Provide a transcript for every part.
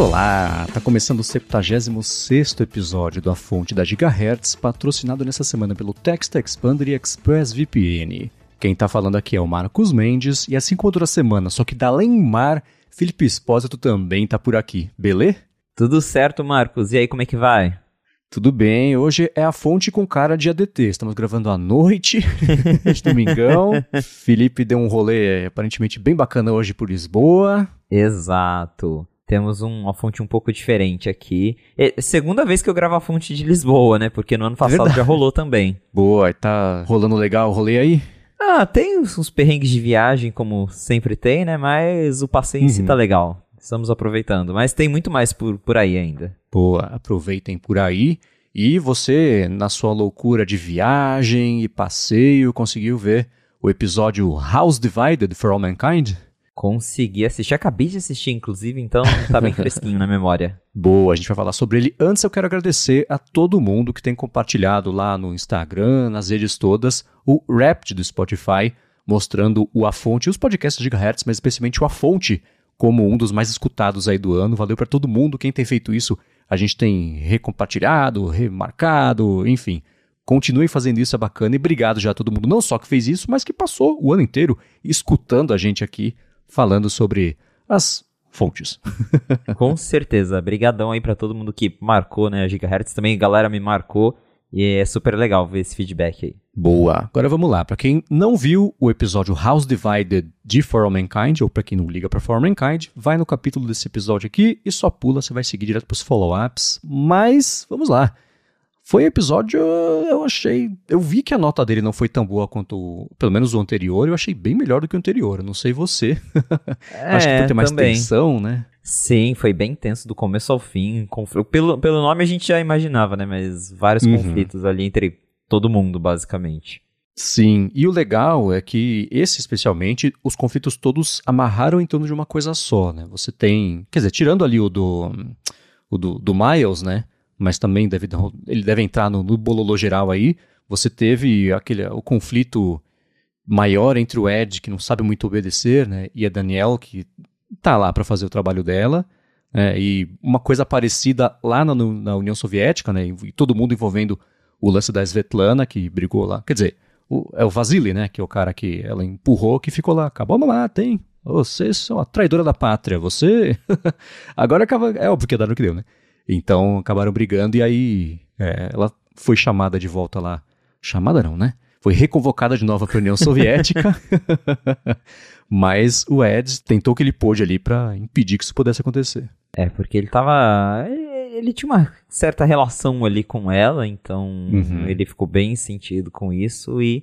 Olá, tá começando o 76º episódio do A Fonte da Gigahertz, patrocinado nessa semana pelo Text Expander e ExpressVPN. Quem tá falando aqui é o Marcos Mendes, e assim como toda semana, só que da mar, Felipe Espósito também tá por aqui, beleza? Tudo certo, Marcos. E aí, como é que vai? Tudo bem, hoje é a fonte com cara de ADT. Estamos gravando à noite, de domingão. Felipe deu um rolê aparentemente bem bacana hoje por Lisboa. Exato. Temos um, uma fonte um pouco diferente aqui. É segunda vez que eu gravo a fonte de Lisboa, né? Porque no ano passado Verdade. já rolou também. Boa, tá rolando legal o rolê aí? Ah, tem uns perrengues de viagem, como sempre tem, né? Mas o passeio uhum. em si tá uhum. legal. Estamos aproveitando. Mas tem muito mais por, por aí ainda. Boa, aproveitem por aí. E você, na sua loucura de viagem e passeio, conseguiu ver o episódio House Divided for All Mankind? Consegui assistir, acabei de assistir, inclusive, então tá bem fresquinho na memória. Boa, a gente vai falar sobre ele. Antes, eu quero agradecer a todo mundo que tem compartilhado lá no Instagram, nas redes todas, o Rapt do Spotify, mostrando o A Fonte e os podcasts de Gigahertz, mas especialmente o A Fonte, como um dos mais escutados aí do ano. Valeu para todo mundo. Quem tem feito isso, a gente tem recompartilhado, remarcado, enfim. Continue fazendo isso, é bacana. E obrigado já a todo mundo, não só que fez isso, mas que passou o ano inteiro escutando a gente aqui falando sobre as fontes. Com certeza. Brigadão aí para todo mundo que marcou, né, a Gigahertz. Também a galera me marcou e é super legal ver esse feedback aí. Boa. Agora vamos lá. Para quem não viu o episódio House Divided de For All Mankind, ou para quem não liga para For All Mankind, vai no capítulo desse episódio aqui e só pula, você vai seguir direto para os follow-ups. Mas vamos lá. Foi episódio, eu achei. Eu vi que a nota dele não foi tão boa quanto, pelo menos o anterior, eu achei bem melhor do que o anterior. Eu não sei você. É, Acho que por ter mais também. tensão, né? Sim, foi bem tenso do começo ao fim. Pelo, pelo nome a gente já imaginava, né? Mas vários uhum. conflitos ali entre todo mundo, basicamente. Sim, e o legal é que esse especialmente, os conflitos todos amarraram em torno de uma coisa só, né? Você tem, quer dizer, tirando ali o do o do, do Miles, né? Mas também deve, ele deve entrar no, no bololô geral aí. Você teve aquele, o conflito maior entre o Ed, que não sabe muito obedecer, né, e a Danielle, que tá lá para fazer o trabalho dela. É, e uma coisa parecida lá na, na, União Soviética, né, e todo mundo envolvendo o lance da Svetlana, que brigou lá. Quer dizer, o, é o Vasily, né, que é o cara que ela empurrou, que ficou lá. Acabou a tem. Você é uma traidora da pátria. Você. Agora acaba. É óbvio que é dar no que deu, né? Então acabaram brigando e aí é, ela foi chamada de volta lá. Chamada não, né? Foi reconvocada de novo para a União Soviética. Mas o Ed tentou o que ele pôde ali para impedir que isso pudesse acontecer. É, porque ele tava. Ele tinha uma certa relação ali com ela, então uhum. ele ficou bem sentido com isso e.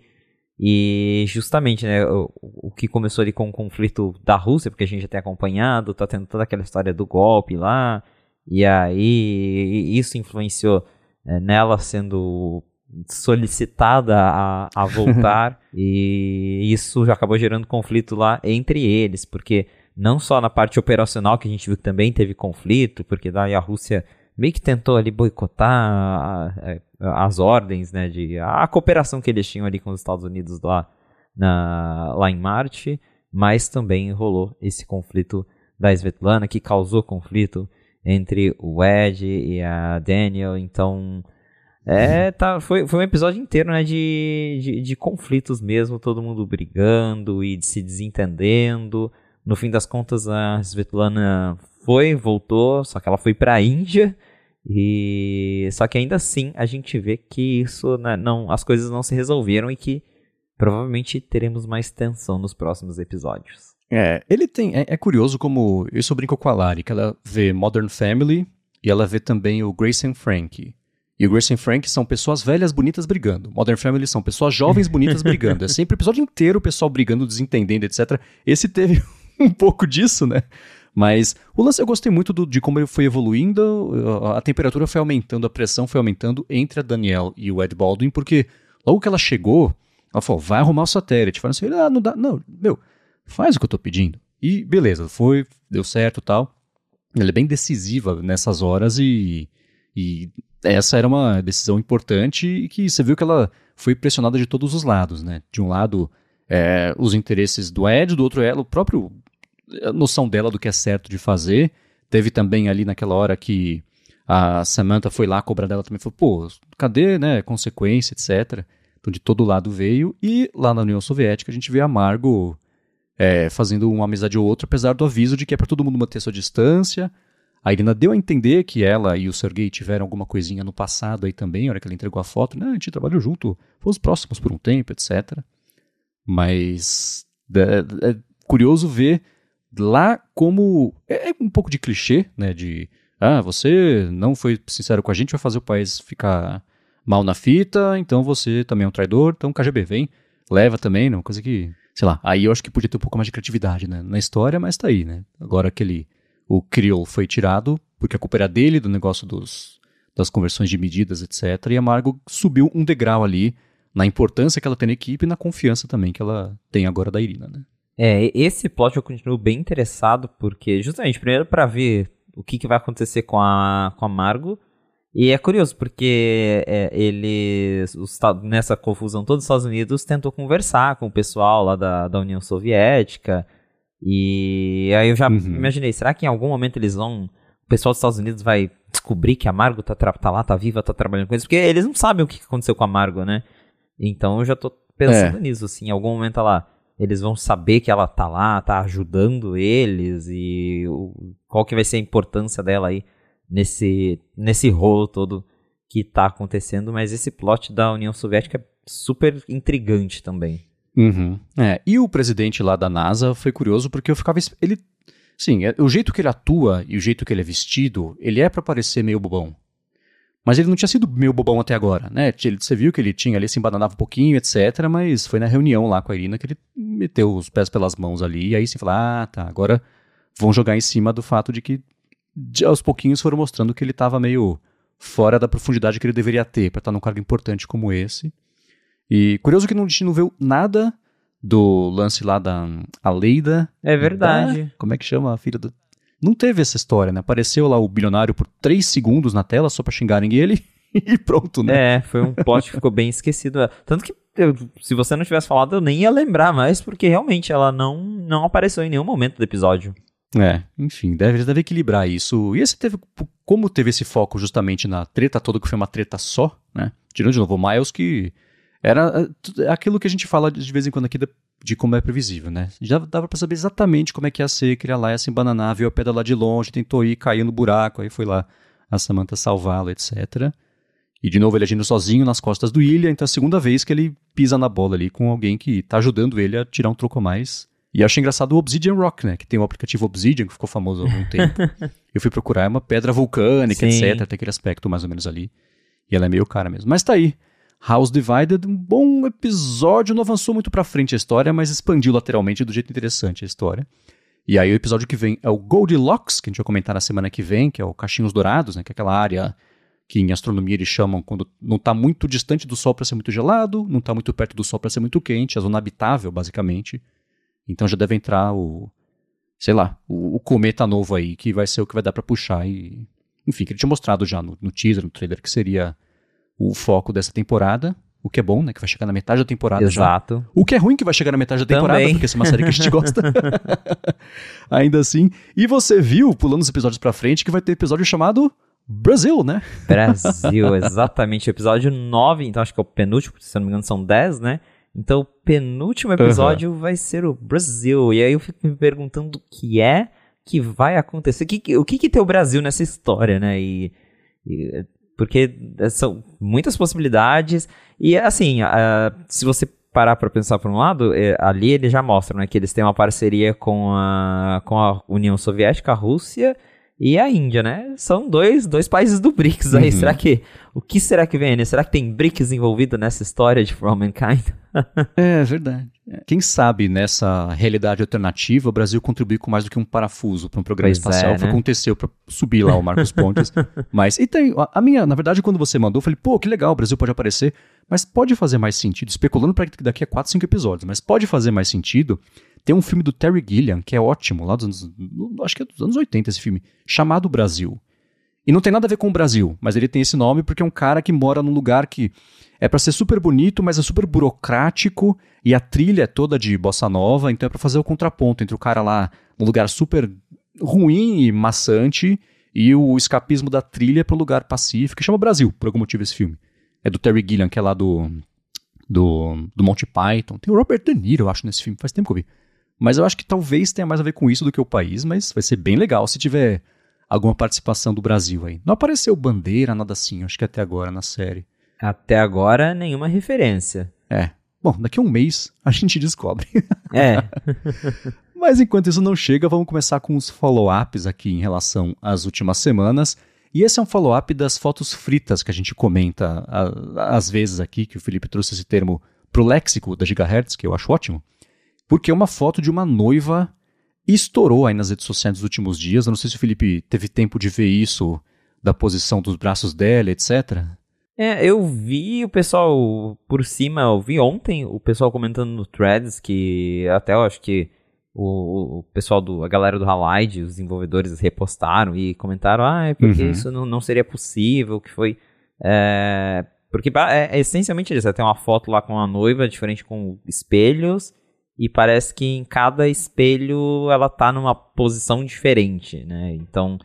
E justamente, né, o, o, que começou ali com o conflito da Rússia, porque a gente já tem acompanhado, tá tendo toda aquela história do golpe lá, e aí isso influenciou é, nela sendo solicitada a, a voltar. E isso já acabou gerando conflito lá entre eles, porque não só na parte operacional que a gente viu que também teve conflito, porque daí a Rússia meio que tentou ali boicotar a, a, as ordens, né, de a cooperação que eles tinham ali com os Estados Unidos lá, na, lá em Marte, mas também rolou esse conflito da Svetlana que causou conflito entre o Ed e a Daniel, então é, tá, foi, foi um episódio inteiro, né, de, de, de, conflitos mesmo, todo mundo brigando e se desentendendo. No fim das contas, a Svetlana foi, voltou, só que ela foi para a Índia. E só que ainda assim a gente vê que isso né, não, as coisas não se resolveram e que provavelmente teremos mais tensão nos próximos episódios. É, ele tem. É, é, curioso como. Isso eu brinco com a Lari, que ela vê Modern Family e ela vê também o Grace and Frank. E o Grace and Frank são pessoas velhas bonitas brigando. Modern Family são pessoas jovens bonitas brigando. É sempre o episódio inteiro o pessoal brigando, desentendendo, etc. Esse teve um pouco disso, né? Mas o lance eu gostei muito do, de como ele foi evoluindo, a temperatura foi aumentando, a pressão foi aumentando entre a Danielle e o Ed Baldwin, porque logo que ela chegou, ela falou: vai arrumar o satélite. Falaram assim: ah, não dá, não, meu faz o que eu tô pedindo. E beleza, foi, deu certo tal. Ela é bem decisiva nessas horas e, e essa era uma decisão importante e que você viu que ela foi pressionada de todos os lados, né? De um lado, é, os interesses do Ed, do outro, ela, o próprio a noção dela do que é certo de fazer. Teve também ali naquela hora que a Samantha foi lá cobrar dela também, falou, pô, cadê, né, consequência, etc. Então de todo lado veio, e lá na União Soviética a gente vê a Margo é, fazendo uma amizade ou outra, apesar do aviso de que é para todo mundo manter sua distância. A Irina deu a entender que ela e o Sergei tiveram alguma coisinha no passado aí também, a hora que ela entregou a foto, né, a gente trabalhou junto, fomos próximos por um tempo, etc. Mas é, é curioso ver lá como é, é um pouco de clichê, né, de ah, você não foi sincero com a gente, vai fazer o país ficar mal na fita, então você também é um traidor, então KGB vem, leva também, não, coisa que, sei lá, aí eu acho que podia ter um pouco mais de criatividade, né, na história, mas tá aí, né. Agora aquele, o Kriol foi tirado, porque a culpa era dele, do negócio dos, das conversões de medidas, etc, e a Margo subiu um degrau ali, na importância que ela tem na equipe e na confiança também que ela tem agora da Irina, né. É, esse plot eu continuo bem interessado, porque justamente, primeiro para ver o que, que vai acontecer com a, com a Margo. E é curioso, porque é, eles, os, nessa confusão toda, os Estados Unidos tentou conversar com o pessoal lá da, da União Soviética. E aí eu já uhum. imaginei, será que em algum momento eles vão. O pessoal dos Estados Unidos vai descobrir que a Margo tá, tá lá, tá viva, tá trabalhando com eles? Porque eles não sabem o que aconteceu com a Margo, né? Então eu já tô pensando é. nisso, assim, em algum momento lá eles vão saber que ela tá lá, tá ajudando eles e o, qual que vai ser a importância dela aí nesse, nesse rolo todo que tá acontecendo, mas esse plot da União Soviética é super intrigante também. Uhum. É, e o presidente lá da NASA foi curioso porque eu ficava. Ele. Sim, é, o jeito que ele atua e o jeito que ele é vestido, ele é para parecer meio bobão. Mas ele não tinha sido meio bobão até agora, né? Você viu que ele tinha ali, se embananava um pouquinho, etc. Mas foi na reunião lá com a Irina que ele meteu os pés pelas mãos ali. E aí você fala, ah, tá, agora vão jogar em cima do fato de que de, aos pouquinhos foram mostrando que ele estava meio fora da profundidade que ele deveria ter para estar num cargo importante como esse. E curioso que a gente não viu nada do lance lá da Aleida. É verdade. Da, como é que chama a filha do não teve essa história, né? Apareceu lá o bilionário por três segundos na tela só pra xingarem ele e pronto, né? É, foi um plot que ficou bem esquecido. Tanto que eu, se você não tivesse falado, eu nem ia lembrar mais, porque realmente ela não, não apareceu em nenhum momento do episódio. É, enfim, deve, deve equilibrar isso. E esse teve. Como teve esse foco justamente na treta toda, que foi uma treta só, né? Tirando de novo o Miles, que era é, aquilo que a gente fala de vez em quando aqui de como é previsível, né? Já dava para saber exatamente como é que ia ser, que ele ia lá, ia se embananar, viu a pedra lá de longe, tentou ir, caiu no buraco, aí foi lá a Samantha salvá-lo, etc. E de novo ele agindo sozinho nas costas do Ilha, então é a segunda vez que ele pisa na bola ali com alguém que tá ajudando ele a tirar um troco a mais. E acho engraçado o Obsidian Rock, né? Que tem o aplicativo Obsidian, que ficou famoso há algum tempo. Eu fui procurar, é uma pedra vulcânica, Sim. etc. Tem aquele aspecto mais ou menos ali. E ela é meio cara mesmo. Mas tá aí. House Divided, um bom episódio, não avançou muito pra frente a história, mas expandiu lateralmente do jeito interessante a história. E aí o episódio que vem é o Goldilocks, que a gente vai comentar na semana que vem, que é o Cachinhos Dourados, né, que é aquela área que em astronomia eles chamam quando não está muito distante do Sol para ser muito gelado, não está muito perto do Sol para ser muito quente, a zona habitável, basicamente. Então já deve entrar o, sei lá, o, o cometa novo aí, que vai ser o que vai dar para puxar e... Enfim, que ele tinha mostrado já no, no teaser, no trailer, que seria o foco dessa temporada. O que é bom, né? Que vai chegar na metade da temporada Exato. já. O que é ruim que vai chegar na metade da temporada, Também. porque essa é uma série que a gente gosta. Ainda assim. E você viu, pulando os episódios pra frente, que vai ter episódio chamado Brasil, né? Brasil, exatamente. Episódio 9, então acho que é o penúltimo, se não me engano são 10, né? Então o penúltimo episódio uhum. vai ser o Brasil. E aí eu fico me perguntando o que é que vai acontecer. O que, o que, que tem o Brasil nessa história, né? E, e porque eh, são muitas possibilidades. E assim, uh, se você parar para pensar por um lado, é, ali eles já mostram né, que eles têm uma parceria com a, com a União Soviética, a Rússia e a Índia, né? São dois, dois países do BRICS aí. Uhum. Será que. O que será que vem, né? Será que tem BRICS envolvido nessa história de For All Mankind? é, verdade. Quem sabe nessa realidade alternativa o Brasil contribuir com mais do que um parafuso para um programa pois espacial. É, Foi o né? que aconteceu para subir lá o Marcos Pontes. mas, e tem, a, minha, na verdade, quando você mandou, eu falei, pô, que legal, o Brasil pode aparecer. Mas pode fazer mais sentido, especulando para daqui a 4, 5 episódios, mas pode fazer mais sentido. Tem um filme do Terry Gilliam, que é ótimo, lá dos anos. Acho que é dos anos 80 esse filme, chamado Brasil. E não tem nada a ver com o Brasil, mas ele tem esse nome porque é um cara que mora num lugar que é para ser super bonito, mas é super burocrático e a trilha é toda de bossa nova, então é para fazer o contraponto entre o cara lá num lugar super ruim e maçante e o escapismo da trilha para o lugar pacífico. Chama Brasil, por algum motivo, esse filme. É do Terry Gilliam, que é lá do, do, do Monty Python. Tem o Robert De Niro, eu acho, nesse filme. Faz tempo que eu vi. Mas eu acho que talvez tenha mais a ver com isso do que o país, mas vai ser bem legal se tiver alguma participação do Brasil aí. Não apareceu bandeira, nada assim, acho que até agora na série. Até agora, nenhuma referência. É. Bom, daqui a um mês a gente descobre. É. Mas enquanto isso não chega, vamos começar com os follow-ups aqui em relação às últimas semanas. E esse é um follow-up das fotos fritas que a gente comenta às vezes aqui, que o Felipe trouxe esse termo pro léxico da Gigahertz, que eu acho ótimo. Porque é uma foto de uma noiva estourou aí nas redes sociais nos últimos dias. Eu não sei se o Felipe teve tempo de ver isso, da posição dos braços dela, etc. É, eu vi o pessoal por cima, eu vi ontem o pessoal comentando no Threads que até eu acho que o, o pessoal do a galera do Halide, os desenvolvedores repostaram e comentaram, ah, é porque uhum. isso não, não seria possível, que foi é, porque é, é essencialmente isso, tem uma foto lá com a noiva, diferente com espelhos, e parece que em cada espelho ela tá numa posição diferente, né? Então,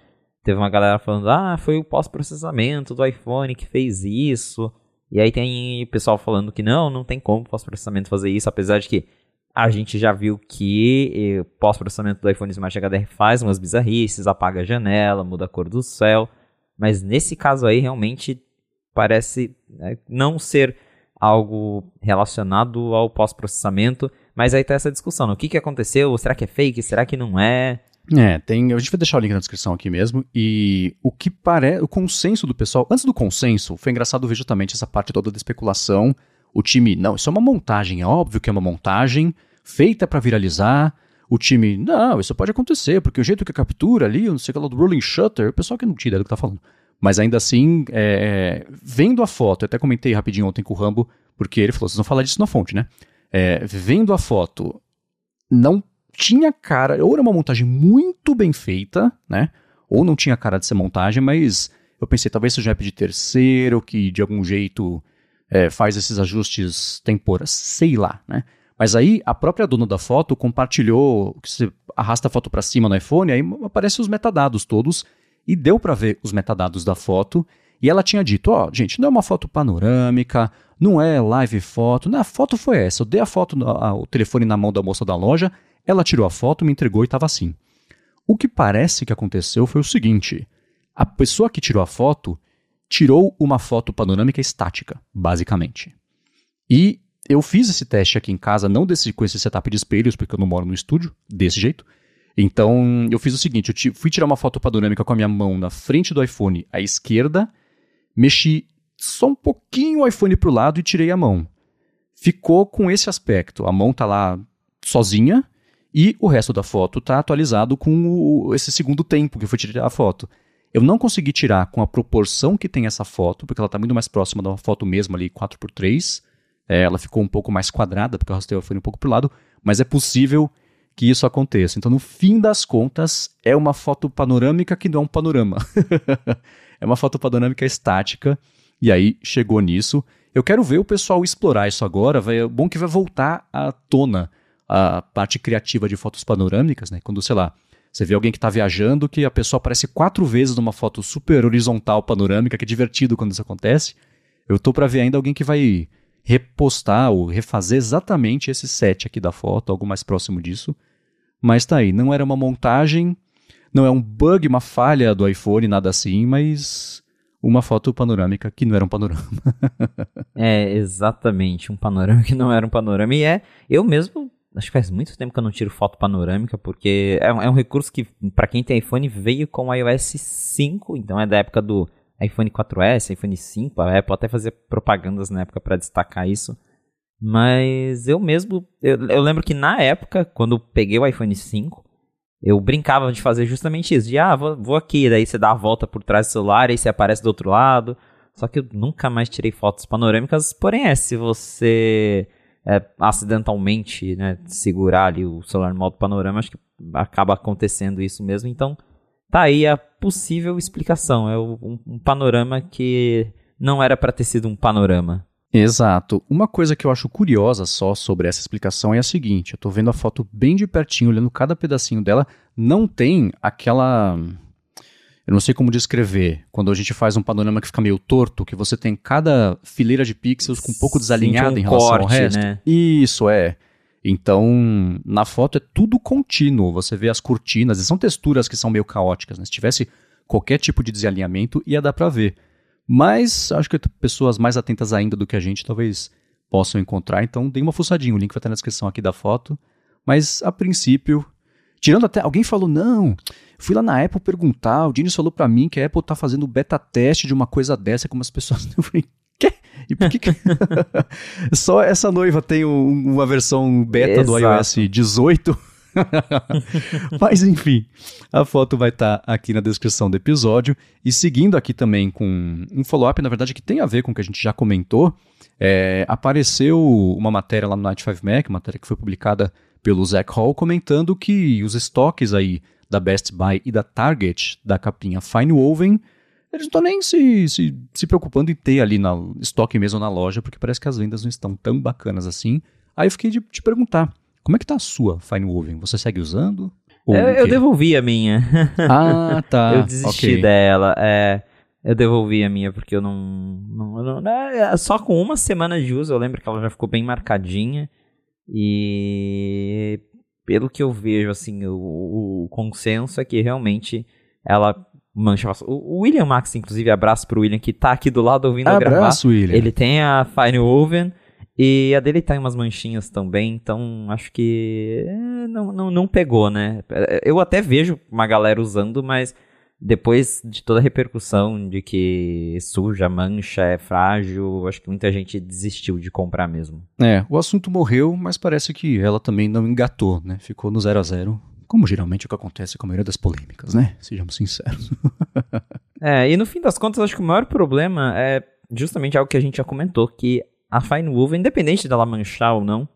teve uma galera falando, ah, foi o pós-processamento do iPhone que fez isso. E aí tem pessoal falando que não, não tem como pós-processamento fazer isso, apesar de que a gente já viu que o pós-processamento do iPhone Smart HDR faz umas bizarrices, apaga a janela, muda a cor do céu. Mas nesse caso aí, realmente parece né, não ser algo relacionado ao pós-processamento. Mas aí tá essa discussão, o que, que aconteceu? Será que é fake? Será que não é? É, tem. A gente vai deixar o link na descrição aqui mesmo. E o que parece. O consenso do pessoal. Antes do consenso, foi engraçado ver justamente essa parte toda da especulação. O time, não, isso é uma montagem, é óbvio que é uma montagem feita para viralizar. O time, não, isso pode acontecer, porque o jeito que captura ali, não sei o que lá do rolling shutter, o pessoal que não tira do que tá falando. Mas ainda assim, é, vendo a foto, eu até comentei rapidinho ontem com o Rambo, porque ele falou, vocês vão falar disso na fonte, né? É, vendo a foto, não tinha cara, ou era uma montagem muito bem feita, né? Ou não tinha cara de ser montagem, mas eu pensei, talvez seja um app de terceiro, que de algum jeito é, faz esses ajustes temporais, sei lá, né? Mas aí a própria dona da foto compartilhou, que você arrasta a foto para cima no iPhone, aí aparecem os metadados todos, e deu para ver os metadados da foto, e ela tinha dito, ó, oh, gente, não é uma foto panorâmica, não é live foto, não, a foto foi essa. Eu dei a foto, a, o telefone na mão da moça da loja, ela tirou a foto, me entregou e estava assim. O que parece que aconteceu foi o seguinte: a pessoa que tirou a foto tirou uma foto panorâmica estática, basicamente. E eu fiz esse teste aqui em casa, não desse, com esse setup de espelhos, porque eu não moro no estúdio, desse jeito. Então eu fiz o seguinte: eu fui tirar uma foto panorâmica com a minha mão na frente do iPhone à esquerda, mexi só um pouquinho o iPhone para o lado e tirei a mão. Ficou com esse aspecto. A mão tá lá sozinha e o resto da foto tá atualizado com o, esse segundo tempo que foi tirar a foto. Eu não consegui tirar com a proporção que tem essa foto, porque ela está muito mais próxima da foto mesmo ali, 4x3. É, ela ficou um pouco mais quadrada, porque eu arrastei o iPhone um pouco para o lado, mas é possível que isso aconteça. Então, no fim das contas, é uma foto panorâmica que não é um panorama. é uma foto panorâmica estática e aí chegou nisso. Eu quero ver o pessoal explorar isso agora. Vai, é bom que vai voltar à tona a parte criativa de fotos panorâmicas, né? Quando, sei lá, você vê alguém que está viajando que a pessoa aparece quatro vezes numa foto super horizontal panorâmica, que é divertido quando isso acontece. Eu tô para ver ainda alguém que vai repostar ou refazer exatamente esse set aqui da foto, algo mais próximo disso. Mas tá aí, não era uma montagem, não é um bug, uma falha do iPhone, nada assim, mas uma foto panorâmica que não era um panorama. é, exatamente, um panorama que não era um panorama. E é, eu mesmo, acho que faz muito tempo que eu não tiro foto panorâmica, porque é, é um recurso que, para quem tem iPhone, veio com o iOS 5, então é da época do iPhone 4S, iPhone 5, a Apple até fazia propagandas na época para destacar isso. Mas eu mesmo, eu, eu lembro que na época, quando eu peguei o iPhone 5, eu brincava de fazer justamente isso. De, ah, vou, vou aqui, daí você dá a volta por trás do celular, aí você aparece do outro lado. Só que eu nunca mais tirei fotos panorâmicas, porém é, se você é, acidentalmente né, segurar ali o celular no modo panorama, acho que acaba acontecendo isso mesmo. Então, tá aí a possível explicação. É um, um panorama que não era para ter sido um panorama. Exato. Uma coisa que eu acho curiosa só sobre essa explicação é a seguinte: eu tô vendo a foto bem de pertinho, olhando cada pedacinho dela, não tem aquela. Eu não sei como descrever. Quando a gente faz um panorama que fica meio torto, que você tem cada fileira de pixels com um pouco desalinhada um em relação corte, ao resto. Né? Isso é. Então, na foto é tudo contínuo. Você vê as cortinas, e são texturas que são meio caóticas. Né? Se tivesse qualquer tipo de desalinhamento, ia dar para ver. Mas acho que pessoas mais atentas ainda do que a gente talvez possam encontrar. Então, dê uma fuçadinha. O link vai estar na descrição aqui da foto. Mas, a princípio, tirando até. Alguém falou, não. Fui lá na Apple perguntar. O Diniz falou para mim que a Apple tá fazendo beta teste de uma coisa dessa. Como as pessoas. Eu falei, quê? E por que, que... só essa noiva tem um, uma versão beta Exato. do iOS 18? Mas enfim, a foto vai estar tá aqui na descrição do episódio. E seguindo aqui também com um follow-up, na verdade, que tem a ver com o que a gente já comentou, é, apareceu uma matéria lá no Night 5 Mac, matéria que foi publicada pelo Zach Hall, comentando que os estoques aí da Best Buy e da Target da capinha Fine Woven eles não estão nem se, se, se preocupando em ter ali na estoque mesmo na loja, porque parece que as vendas não estão tão bacanas assim. Aí eu fiquei de te perguntar, como é que tá a sua Fine Woven? Você segue usando? Eu, eu, devolvi a minha. Ah, tá. eu desisti okay. dela. É, eu devolvi a minha porque eu não, não, não, é, Só com uma semana de uso, eu lembro que ela já ficou bem marcadinha. E pelo que eu vejo, assim, o, o consenso é que realmente ela mancha. O William Max, inclusive, abraço pro William que tá aqui do lado ouvindo abraço, eu gravar. Abraço, William. Ele tem a Fine Woven e a dele tá em umas manchinhas também, então acho que é, não, não, não pegou, né? Eu até vejo uma galera usando, mas depois de toda a repercussão de que suja, mancha, é frágil, acho que muita gente desistiu de comprar mesmo. É, o assunto morreu, mas parece que ela também não engatou, né? Ficou no zero a zero como geralmente é o que acontece com a maioria das polêmicas, né? Sejamos sinceros. é, e no fim das contas, acho que o maior problema é justamente algo que a gente já comentou, que a Fine Woven, independente dela manchar ou não,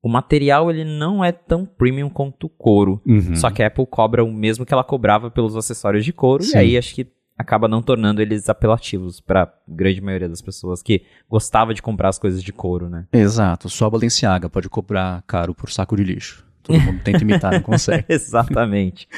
o material ele não é tão premium quanto o couro. Uhum. Só que a Apple cobra o mesmo que ela cobrava pelos acessórios de couro, Sim. e aí acho que acaba não tornando eles apelativos para grande maioria das pessoas que gostava de comprar as coisas de couro, né? Exato. Só a Balenciaga pode cobrar caro por saco de lixo. Todo mundo tenta imitar, não consegue. Exatamente.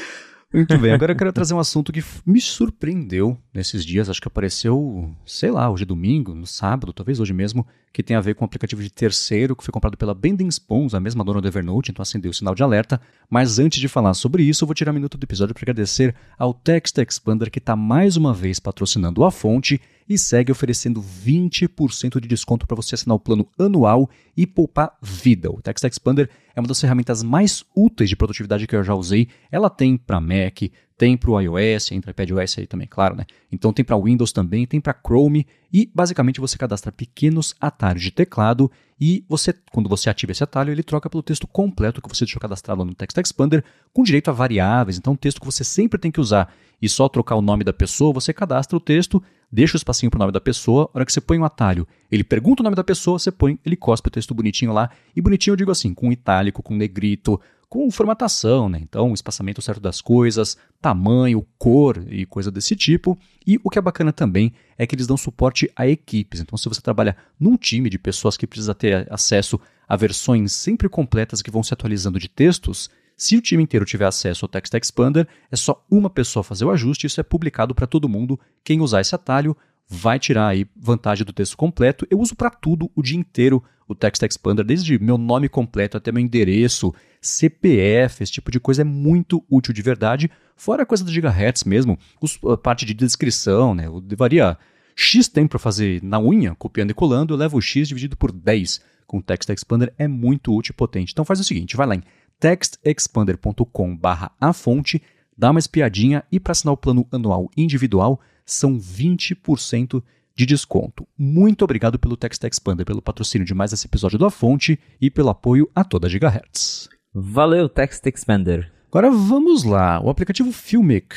Muito bem, agora eu quero trazer um assunto que me surpreendeu nesses dias, acho que apareceu, sei lá, hoje é domingo, no sábado, talvez hoje mesmo, que tem a ver com um aplicativo de terceiro que foi comprado pela Bending Spoons, a mesma dona do Evernote, então acendeu o sinal de alerta. Mas antes de falar sobre isso, eu vou tirar um minuto do episódio para agradecer ao Text Expander que está mais uma vez patrocinando a fonte e segue oferecendo 20% de desconto para você assinar o plano anual e poupar vida. O Text Expander uma das ferramentas mais úteis de produtividade que eu já usei. Ela tem para Mac, tem para o iOS, entra iPadOS aí também, claro, né? Então tem para Windows também, tem para Chrome e basicamente você cadastra pequenos atalhos de teclado e você, quando você ativa esse atalho, ele troca pelo texto completo que você deixou cadastrado no Text Expander com direito a variáveis. Então, um texto que você sempre tem que usar e só trocar o nome da pessoa, você cadastra o texto, deixa o espacinho para o nome da pessoa, a hora que você põe um atalho, ele pergunta o nome da pessoa, você põe, ele cospe o texto bonitinho lá. E bonitinho eu digo assim, com itálico, com negrito, com formatação, né? Então, o espaçamento certo das coisas, tamanho, cor e coisa desse tipo. E o que é bacana também é que eles dão suporte a equipes. Então, se você trabalha num time de pessoas que precisa ter acesso a versões sempre completas que vão se atualizando de textos, se o time inteiro tiver acesso ao Text Expander, é só uma pessoa fazer o ajuste, isso é publicado para todo mundo. Quem usar esse atalho vai tirar aí vantagem do texto completo. Eu uso para tudo o dia inteiro o Text Expander, desde meu nome completo até meu endereço, CPF, esse tipo de coisa é muito útil de verdade. Fora a coisa do gigahertz mesmo, a parte de descrição, né? Eu levaria X tempo para fazer na unha, copiando e colando, eu levo o X dividido por 10 com o Text Expander, é muito útil e potente. Então faz o seguinte, vai lá em textexpander.com barra a fonte, dá uma espiadinha e para assinar o plano anual individual são 20% de desconto. Muito obrigado pelo Text Expander, pelo patrocínio de mais esse episódio da Fonte e pelo apoio a toda a Gigahertz. Valeu, Text Expander. Agora vamos lá. O aplicativo Filmic,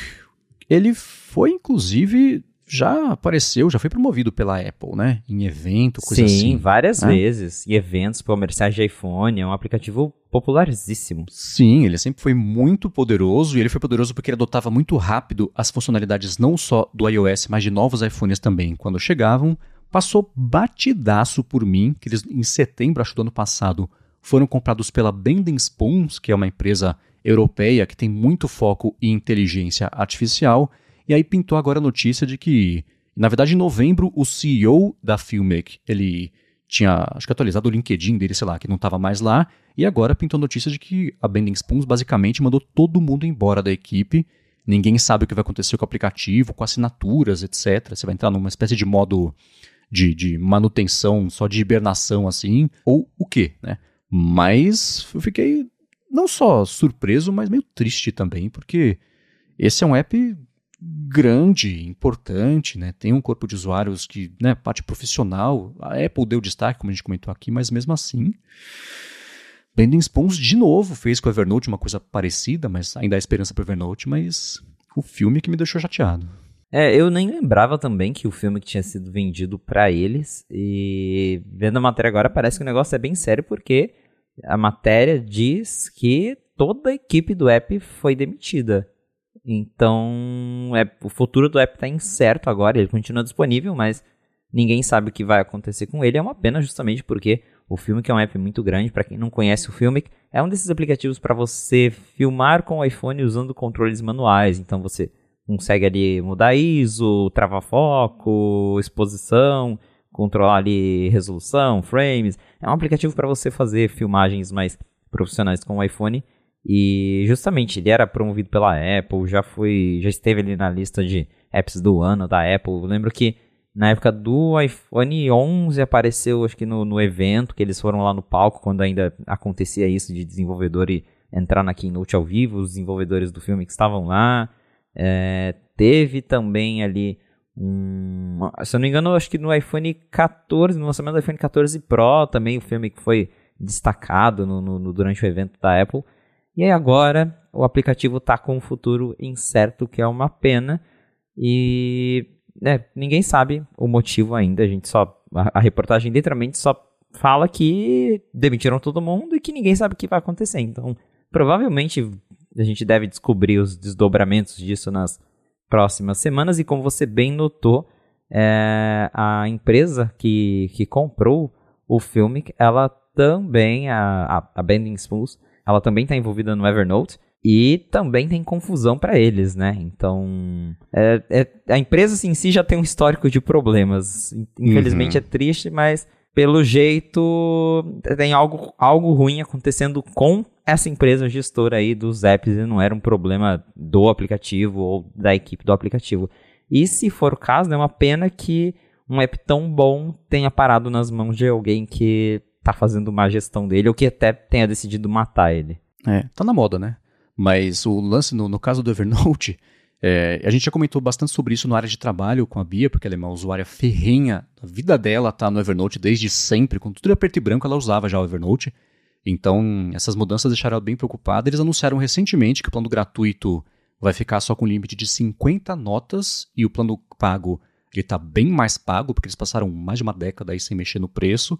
ele foi inclusive já apareceu, já foi promovido pela Apple, né? Em evento, coisa Sim, assim. Sim, várias né? vezes. Em eventos comerciais de iPhone. É um aplicativo popularíssimo. Sim, ele sempre foi muito poderoso. E ele foi poderoso porque ele adotava muito rápido as funcionalidades não só do iOS, mas de novos iPhones também, quando chegavam. passou batidaço por mim, que eles em setembro, acho do ano passado, foram comprados pela Bending Spoons, que é uma empresa europeia que tem muito foco em inteligência artificial, e aí pintou agora a notícia de que, na verdade, em novembro, o CEO da Filmic, ele tinha, acho que atualizado o LinkedIn dele, sei lá, que não estava mais lá, e agora pintou a notícia de que a Bending Spoons basicamente mandou todo mundo embora da equipe, ninguém sabe o que vai acontecer com o aplicativo, com assinaturas, etc. Você vai entrar numa espécie de modo de, de manutenção, só de hibernação assim, ou o quê, né? Mas eu fiquei não só surpreso, mas meio triste também, porque esse é um app grande, importante, né? Tem um corpo de usuários que, né, parte profissional. A Apple deu destaque, como a gente comentou aqui, mas mesmo assim, Bending Spoons de novo fez com o Evernote uma coisa parecida, mas ainda há esperança para o Evernote, mas o filme que me deixou chateado. É, eu nem lembrava também que o filme que tinha sido vendido para eles e vendo a matéria agora parece que o negócio é bem sério porque a matéria diz que toda a equipe do app foi demitida. Então, é, o futuro do app está incerto agora, ele continua disponível, mas ninguém sabe o que vai acontecer com ele. É uma pena justamente porque o filme é um app muito grande, para quem não conhece o Filmic, é um desses aplicativos para você filmar com o iPhone usando controles manuais. Então você consegue ali mudar ISO, travar foco, exposição, controlar ali resolução, frames. É um aplicativo para você fazer filmagens mais profissionais com o iPhone. E justamente ele era promovido pela Apple, já foi, já esteve ali na lista de apps do ano da Apple. Eu lembro que na época do iPhone 11 apareceu, acho que no, no evento, que eles foram lá no palco, quando ainda acontecia isso de desenvolvedor e entrar na Keynote ao vivo, os desenvolvedores do filme que estavam lá. É, teve também ali um. Se eu não me engano, acho que no iPhone 14, no lançamento do iPhone 14 Pro, também o filme que foi destacado no, no, durante o evento da Apple. E aí agora o aplicativo está com um futuro incerto, que é uma pena. E né, ninguém sabe o motivo ainda. A gente só. A, a, reportagem literalmente só fala que demitiram todo mundo e que ninguém sabe o que vai acontecer. Então, provavelmente a gente deve descobrir os desdobramentos disso nas próximas semanas. E como você bem notou, é, a empresa que, que comprou o filme, ela também, a, a, a Bending Spoons, ela também está envolvida no Evernote e também tem confusão para eles, né? Então, é, é, a empresa assim, em si já tem um histórico de problemas. Infelizmente uhum. é triste, mas pelo jeito tem algo, algo ruim acontecendo com essa empresa gestora aí dos apps e não era um problema do aplicativo ou da equipe do aplicativo. E se for o caso, é uma pena que um app tão bom tenha parado nas mãos de alguém que tá fazendo má gestão dele ou que até tenha decidido matar ele. É, tá na moda, né? Mas o lance, no, no caso do Evernote, é, a gente já comentou bastante sobre isso na área de trabalho com a Bia, porque ela é uma usuária ferrenha. A vida dela tá no Evernote desde sempre. Com tudo era e branco, ela usava já o Evernote. Então, essas mudanças deixaram ela bem preocupada. Eles anunciaram recentemente que o plano gratuito vai ficar só com limite de 50 notas e o plano pago ele está bem mais pago, porque eles passaram mais de uma década aí sem mexer no preço.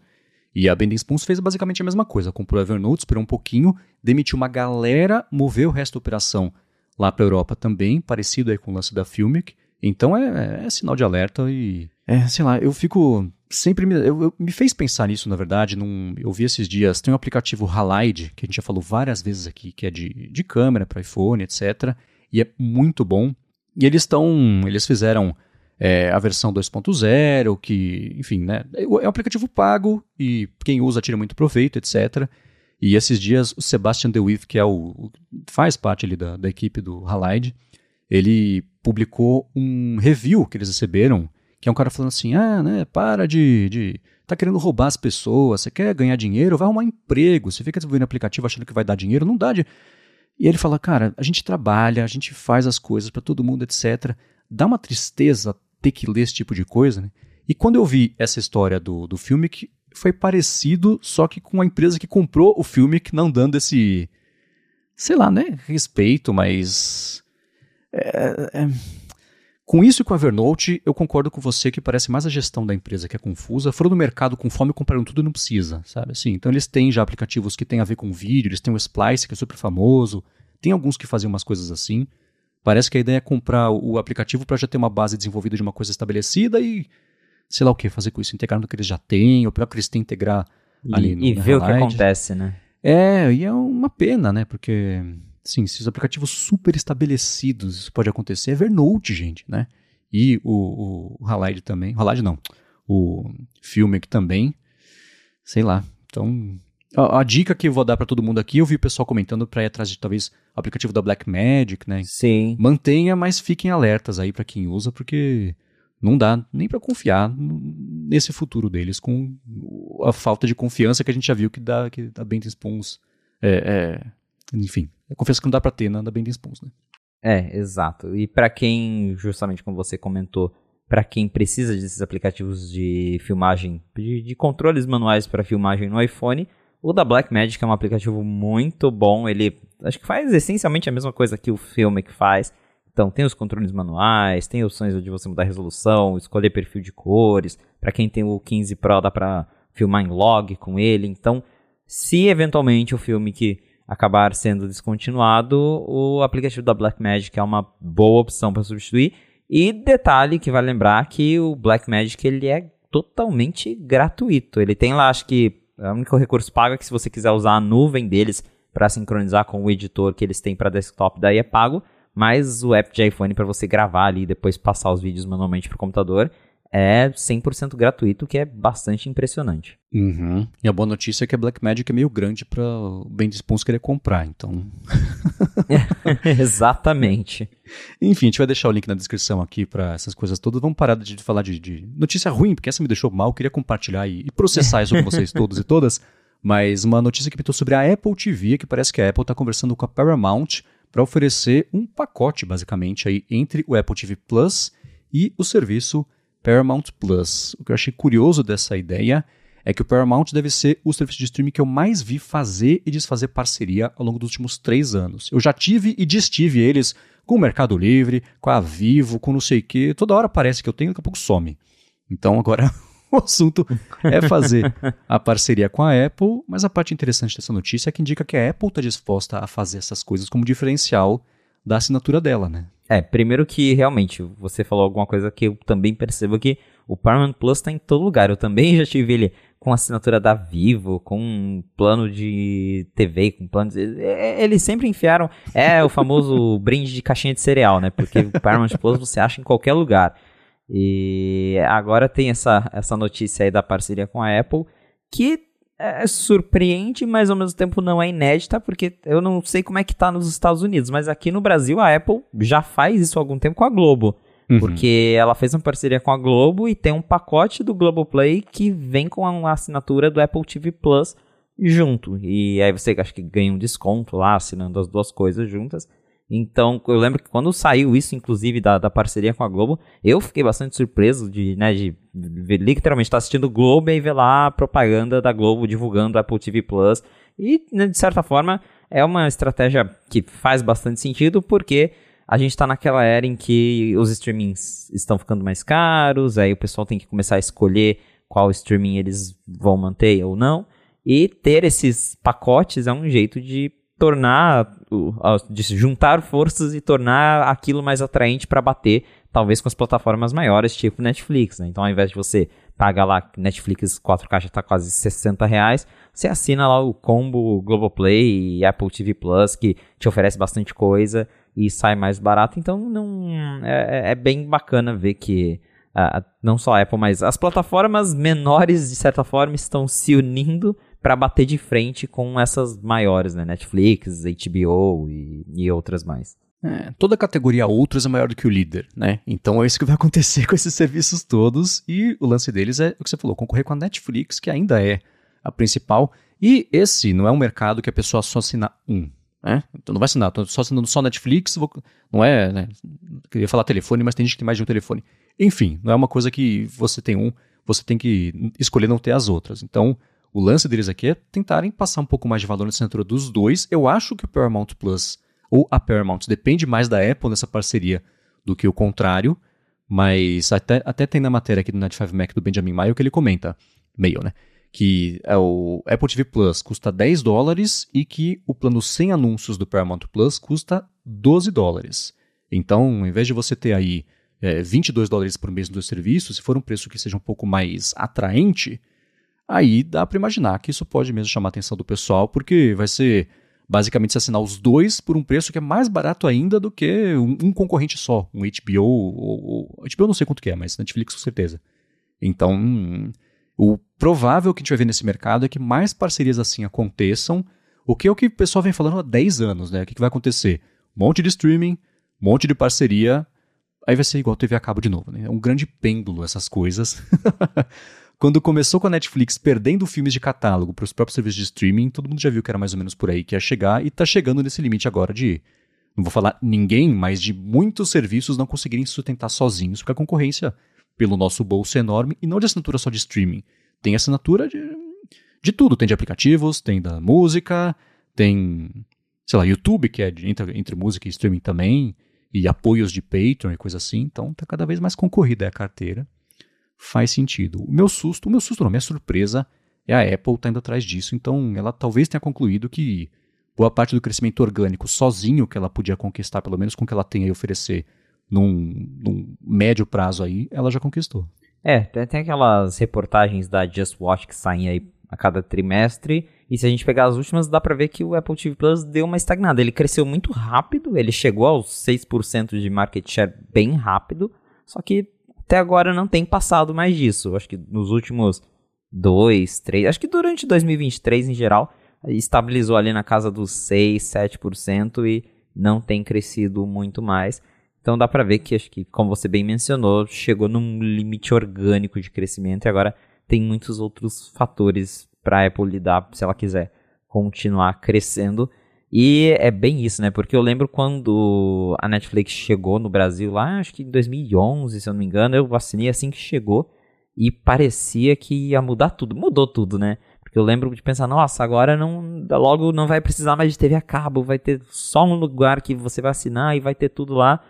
E a Bending Spoons fez basicamente a mesma coisa. Comprou o Evernote, esperou um pouquinho, demitiu uma galera, moveu o resto da operação lá para a Europa também, parecido aí com o lance da Filmic. Então é, é, é, sinal de alerta e. É, sei lá, eu fico. Sempre me, eu, eu, me fez pensar nisso, na verdade. Num, eu vi esses dias. Tem um aplicativo Halide, que a gente já falou várias vezes aqui, que é de, de câmera para iPhone, etc. E é muito bom. E eles estão. Eles fizeram é, a versão 2.0, que, enfim, né, é um aplicativo pago e quem usa tira muito proveito, etc. E esses dias o Sebastian DeWitt, que é o, faz parte ali da, da equipe do Halide, ele publicou um review que eles receberam, que é um cara falando assim, ah, né, para de, de tá querendo roubar as pessoas, você quer ganhar dinheiro, vai arrumar emprego, você fica desenvolvendo aplicativo achando que vai dar dinheiro, não dá de... E ele fala, cara, a gente trabalha, a gente faz as coisas para todo mundo, etc. Dá uma tristeza ter que ler esse tipo de coisa, né? E quando eu vi essa história do, do filme, que foi parecido, só que com a empresa que comprou o filme, que não dando esse, sei lá, né, respeito, mas... É, é, com isso e com a Evernote, eu concordo com você que parece mais a gestão da empresa que é confusa. Foram no mercado com fome, compraram tudo e não precisa, sabe? Assim, então eles têm já aplicativos que têm a ver com vídeo, eles têm o Splice, que é super famoso, tem alguns que fazem umas coisas assim. Parece que a ideia é comprar o aplicativo para já ter uma base desenvolvida de uma coisa estabelecida e sei lá o que fazer com isso, integrar no que eles já têm, ou pior que eles têm integrar E, ali no e ver o que acontece, né? É, e é uma pena, né? Porque, sim, se os aplicativos super estabelecidos isso pode acontecer, Evernote, gente, né? E o, o Halide também, Halide não, o Filmic também, sei lá. Então, a, a dica que eu vou dar pra todo mundo aqui, eu vi o pessoal comentando pra ir atrás de talvez o aplicativo da Blackmagic, né? Sim. Mantenha, mas fiquem alertas aí pra quem usa, porque não dá nem pra confiar nesse futuro deles com a falta de confiança que a gente já viu que dá que a Bending Spoons é, é, enfim, confiança que não dá pra ter na da Bending né? É, exato. E pra quem, justamente como você comentou, pra quem precisa desses aplicativos de filmagem, de, de controles manuais pra filmagem no iPhone, o da Blackmagic é um aplicativo muito bom. Ele acho que faz essencialmente a mesma coisa que o Filmic faz. Então tem os controles manuais, tem opções de você mudar a resolução, escolher perfil de cores. Pra quem tem o 15 Pro dá pra filmar em log com ele. Então, se eventualmente o filme que acabar sendo descontinuado, o aplicativo da Blackmagic é uma boa opção para substituir. E detalhe que vai lembrar que o Blackmagic ele é totalmente gratuito. Ele tem lá, acho que o único recurso pago é que se você quiser usar a nuvem deles para sincronizar com o editor que eles têm para desktop, daí é pago. Mas o app de iPhone para você gravar ali e depois passar os vídeos manualmente para o computador é 100% gratuito, que é bastante impressionante. Uhum. E a boa notícia é que a Blackmagic é meio grande pra o Bending Spoons querer comprar, então Exatamente. Enfim, a gente vai deixar o link na descrição aqui pra essas coisas todas. Vamos parar de falar de, de notícia ruim, porque essa me deixou mal. Eu queria compartilhar e, e processar isso com vocês todos e todas. Mas uma notícia que pintou sobre a Apple TV, que parece que a Apple está conversando com a Paramount para oferecer um pacote, basicamente, aí entre o Apple TV Plus e o serviço Paramount Plus. O que eu achei curioso dessa ideia é que o Paramount deve ser o serviço de streaming que eu mais vi fazer e desfazer parceria ao longo dos últimos três anos. Eu já tive e destive eles com o Mercado Livre, com a Vivo, com não sei o que. Toda hora parece que eu tenho, daqui a pouco some. Então agora o assunto é fazer a parceria com a Apple, mas a parte interessante dessa notícia é que indica que a Apple está disposta a fazer essas coisas como diferencial da assinatura dela, né? É, primeiro que realmente você falou alguma coisa que eu também percebo que o Paramount Plus está em todo lugar. Eu também já tive ele com assinatura da Vivo, com um plano de TV, com plano de... é, Eles sempre enfiaram, é o famoso brinde de caixinha de cereal, né? Porque o Paramount Plus você acha em qualquer lugar. E agora tem essa, essa notícia aí da parceria com a Apple, que é, surpreende, mas ao mesmo tempo não é inédita, porque eu não sei como é que tá nos Estados Unidos, mas aqui no Brasil a Apple já faz isso há algum tempo com a Globo. Uhum. Porque ela fez uma parceria com a Globo e tem um pacote do Globoplay que vem com a assinatura do Apple TV Plus junto. E aí você acho que ganha um desconto lá, assinando as duas coisas juntas. Então, eu lembro que quando saiu isso, inclusive, da, da parceria com a Globo, eu fiquei bastante surpreso de, né, de ver, literalmente estar assistindo o Globo e ver lá a propaganda da Globo divulgando Apple TV Plus. E, né, de certa forma, é uma estratégia que faz bastante sentido, porque a gente está naquela era em que os streamings estão ficando mais caros, aí o pessoal tem que começar a escolher qual streaming eles vão manter ou não. E ter esses pacotes é um jeito de tornar, juntar forças e tornar aquilo mais atraente para bater, talvez com as plataformas maiores, tipo Netflix. Né? Então, ao invés de você pagar lá, Netflix 4K já está quase 60 reais, você assina lá o combo Globoplay e Apple TV Plus, que te oferece bastante coisa e sai mais barato. Então, não é, é bem bacana ver que uh, não só a Apple, mas as plataformas menores, de certa forma, estão se unindo para bater de frente com essas maiores, né? Netflix, HBO e, e outras mais. É, toda categoria outras é maior do que o líder, né? Então é isso que vai acontecer com esses serviços todos. E o lance deles é o que você falou, concorrer com a Netflix, que ainda é a principal. E esse não é um mercado que a pessoa só assina um. Né? Então não vai assinar, tô só assinando só Netflix, vou, não é, né? Queria falar telefone, mas tem gente que tem mais de um telefone. Enfim, não é uma coisa que você tem um, você tem que escolher não ter as outras. Então, o lance deles aqui é tentarem passar um pouco mais de valor na assinatura dos dois. Eu acho que o Paramount Plus ou a Paramount depende mais da Apple nessa parceria do que o contrário, mas até, até tem na matéria aqui do Net 5 Mac do Benjamin Mayo que ele comenta, meio, né? Que é o Apple TV Plus custa 10 dólares e que o plano sem anúncios do Paramount Plus custa 12 dólares. Então, ao invés de você ter aí é, 22 dólares por mês no seu serviço, se for um preço que seja um pouco mais atraente, aí dá para imaginar que isso pode mesmo chamar a atenção do pessoal, porque vai ser basicamente se assinar os dois por um preço que é mais barato ainda do que um, um concorrente só, um HBO, ou, ou, HBO não sei quanto que é, mas Netflix com certeza. Então, o provável que a gente vai ver nesse mercado é que mais parcerias assim aconteçam, o que é o que o pessoal vem falando há 10 anos, né? O que, que vai acontecer? Um monte de streaming, um monte de parceria, aí vai ser igual TV a cabo de novo, né? É um grande pêndulo essas coisas. Quando começou com a Netflix perdendo filmes de catálogo para os próprios serviços de streaming, todo mundo já viu que era mais ou menos por aí que ia chegar e está chegando nesse limite agora de, não vou falar ninguém, mas de muitos serviços não conseguirem se sustentar sozinhos, porque a concorrência pelo nosso bolso é enorme e não de assinatura só de streaming. Tem assinatura de, de tudo, tem de aplicativos, tem da música, tem, sei lá, YouTube, que é de, entre, entre música e streaming também, e apoios de Patreon e coisa assim, então tá cada vez mais concorrida a carteira faz sentido. O meu susto, o meu susto não, minha surpresa é a Apple tá indo atrás disso, então ela talvez tenha concluído que boa parte do crescimento orgânico sozinho que ela podia conquistar, pelo menos com o que ela tem a oferecer num, num, médio prazo aí, ela já conquistou. É, tem aquelas reportagens da Just Watch que saem aí a cada trimestre, e se a gente pegar as últimas, dá pra ver que o Apple TV Plus deu uma estagnada. Ele cresceu muito rápido, ele chegou aos 6% de market share bem rápido, só que até agora não tem passado mais disso. Acho que nos últimos dois, três, acho que durante 2023 em geral, estabilizou ali na casa dos 6, 7% e não tem crescido muito mais. Então dá para ver que acho que, como você bem mencionou, chegou num limite orgânico de crescimento e agora tem muitos outros fatores para a Apple lidar se ela quiser continuar crescendo. E é bem isso, né? Porque eu lembro quando a Netflix chegou no Brasil lá, acho que em 2011, se eu não me engano, eu assinei assim que chegou e parecia que ia mudar tudo. Mudou tudo, né? Porque eu lembro de pensar, nossa, agora não, logo não vai precisar mais de TV a cabo, vai ter só um lugar que você vai assinar e vai ter tudo lá.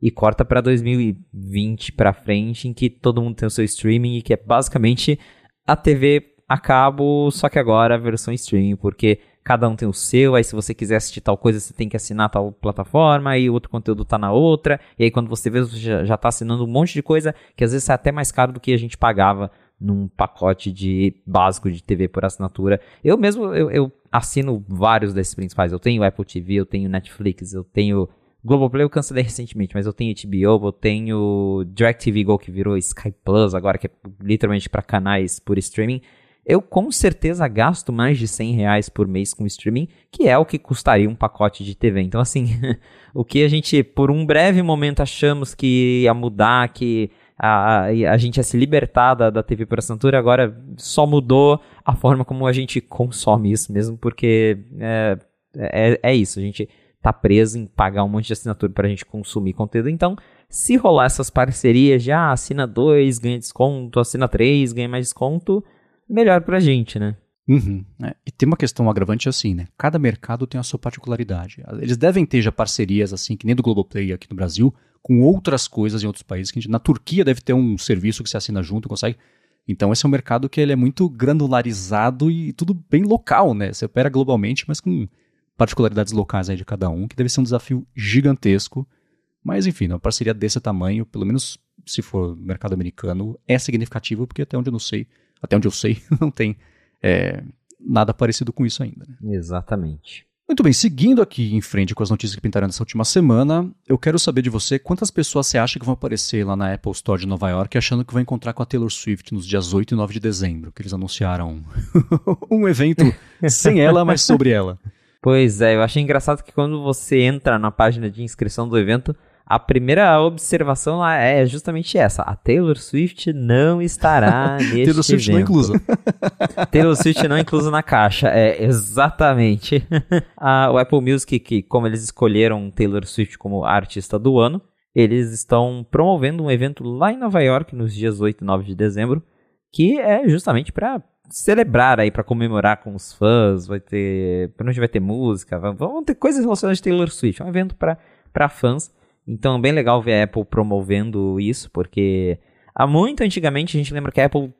E corta para 2020 para frente, em que todo mundo tem o seu streaming e que é basicamente a TV a cabo, só que agora a versão streaming, porque cada um tem o seu, aí se você quiser assistir tal coisa, você tem que assinar tal plataforma, aí outro conteúdo tá na outra, e aí quando você vê, você já, já tá assinando um monte de coisa, que às vezes é até mais caro do que a gente pagava num pacote de básico de TV por assinatura. Eu mesmo, eu, eu assino vários desses principais, eu tenho Apple TV, eu tenho Netflix, eu tenho Globoplay eu cancelei recentemente, mas eu tenho HBO, eu tenho DirecTV Go que virou Sky Plus agora, que é literalmente para canais por streaming eu com certeza gasto mais de 100 reais por mês com streaming, que é o que custaria um pacote de TV. Então, assim, o que a gente, por um breve momento, achamos que ia mudar, que a, a gente ia se libertar da, da TV por assinatura, agora só mudou a forma como a gente consome isso mesmo, porque é, é, é isso, a gente tá preso em pagar um monte de assinatura para a gente consumir conteúdo. Então, se rolar essas parcerias já ah, assina dois, ganha desconto, assina três, ganha mais desconto melhor pra gente, né? Uhum. É, e tem uma questão agravante assim, né? Cada mercado tem a sua particularidade. Eles devem ter já parcerias assim, que nem do Globoplay aqui no Brasil, com outras coisas em outros países. Que gente, na Turquia deve ter um serviço que se assina junto, consegue. Então esse é um mercado que ele é muito granularizado e tudo bem local, né? Você opera globalmente, mas com particularidades locais aí de cada um, que deve ser um desafio gigantesco. Mas enfim, uma parceria desse tamanho, pelo menos se for mercado americano, é significativo, porque até onde eu não sei, até onde eu sei, não tem é, nada parecido com isso ainda. Né? Exatamente. Muito bem, seguindo aqui em frente com as notícias que pintaram nessa última semana, eu quero saber de você quantas pessoas você acha que vão aparecer lá na Apple Store de Nova York achando que vão encontrar com a Taylor Swift nos dias 8 e 9 de dezembro, que eles anunciaram um evento sem ela, mas sobre ela. Pois é, eu achei engraçado que quando você entra na página de inscrição do evento, a primeira observação lá é justamente essa. A Taylor Swift não estará neste Taylor Swift evento. não inclusa. Taylor Swift não inclusa na caixa. É, exatamente. o Apple Music, que como eles escolheram Taylor Swift como artista do ano, eles estão promovendo um evento lá em Nova York nos dias 8 e 9 de dezembro, que é justamente para celebrar aí, para comemorar com os fãs, vai ter, provavelmente vai ter música, vão ter coisas relacionadas a Taylor Swift, é um evento para fãs. Então é bem legal ver a Apple promovendo isso, porque há muito antigamente a gente lembra que a Apple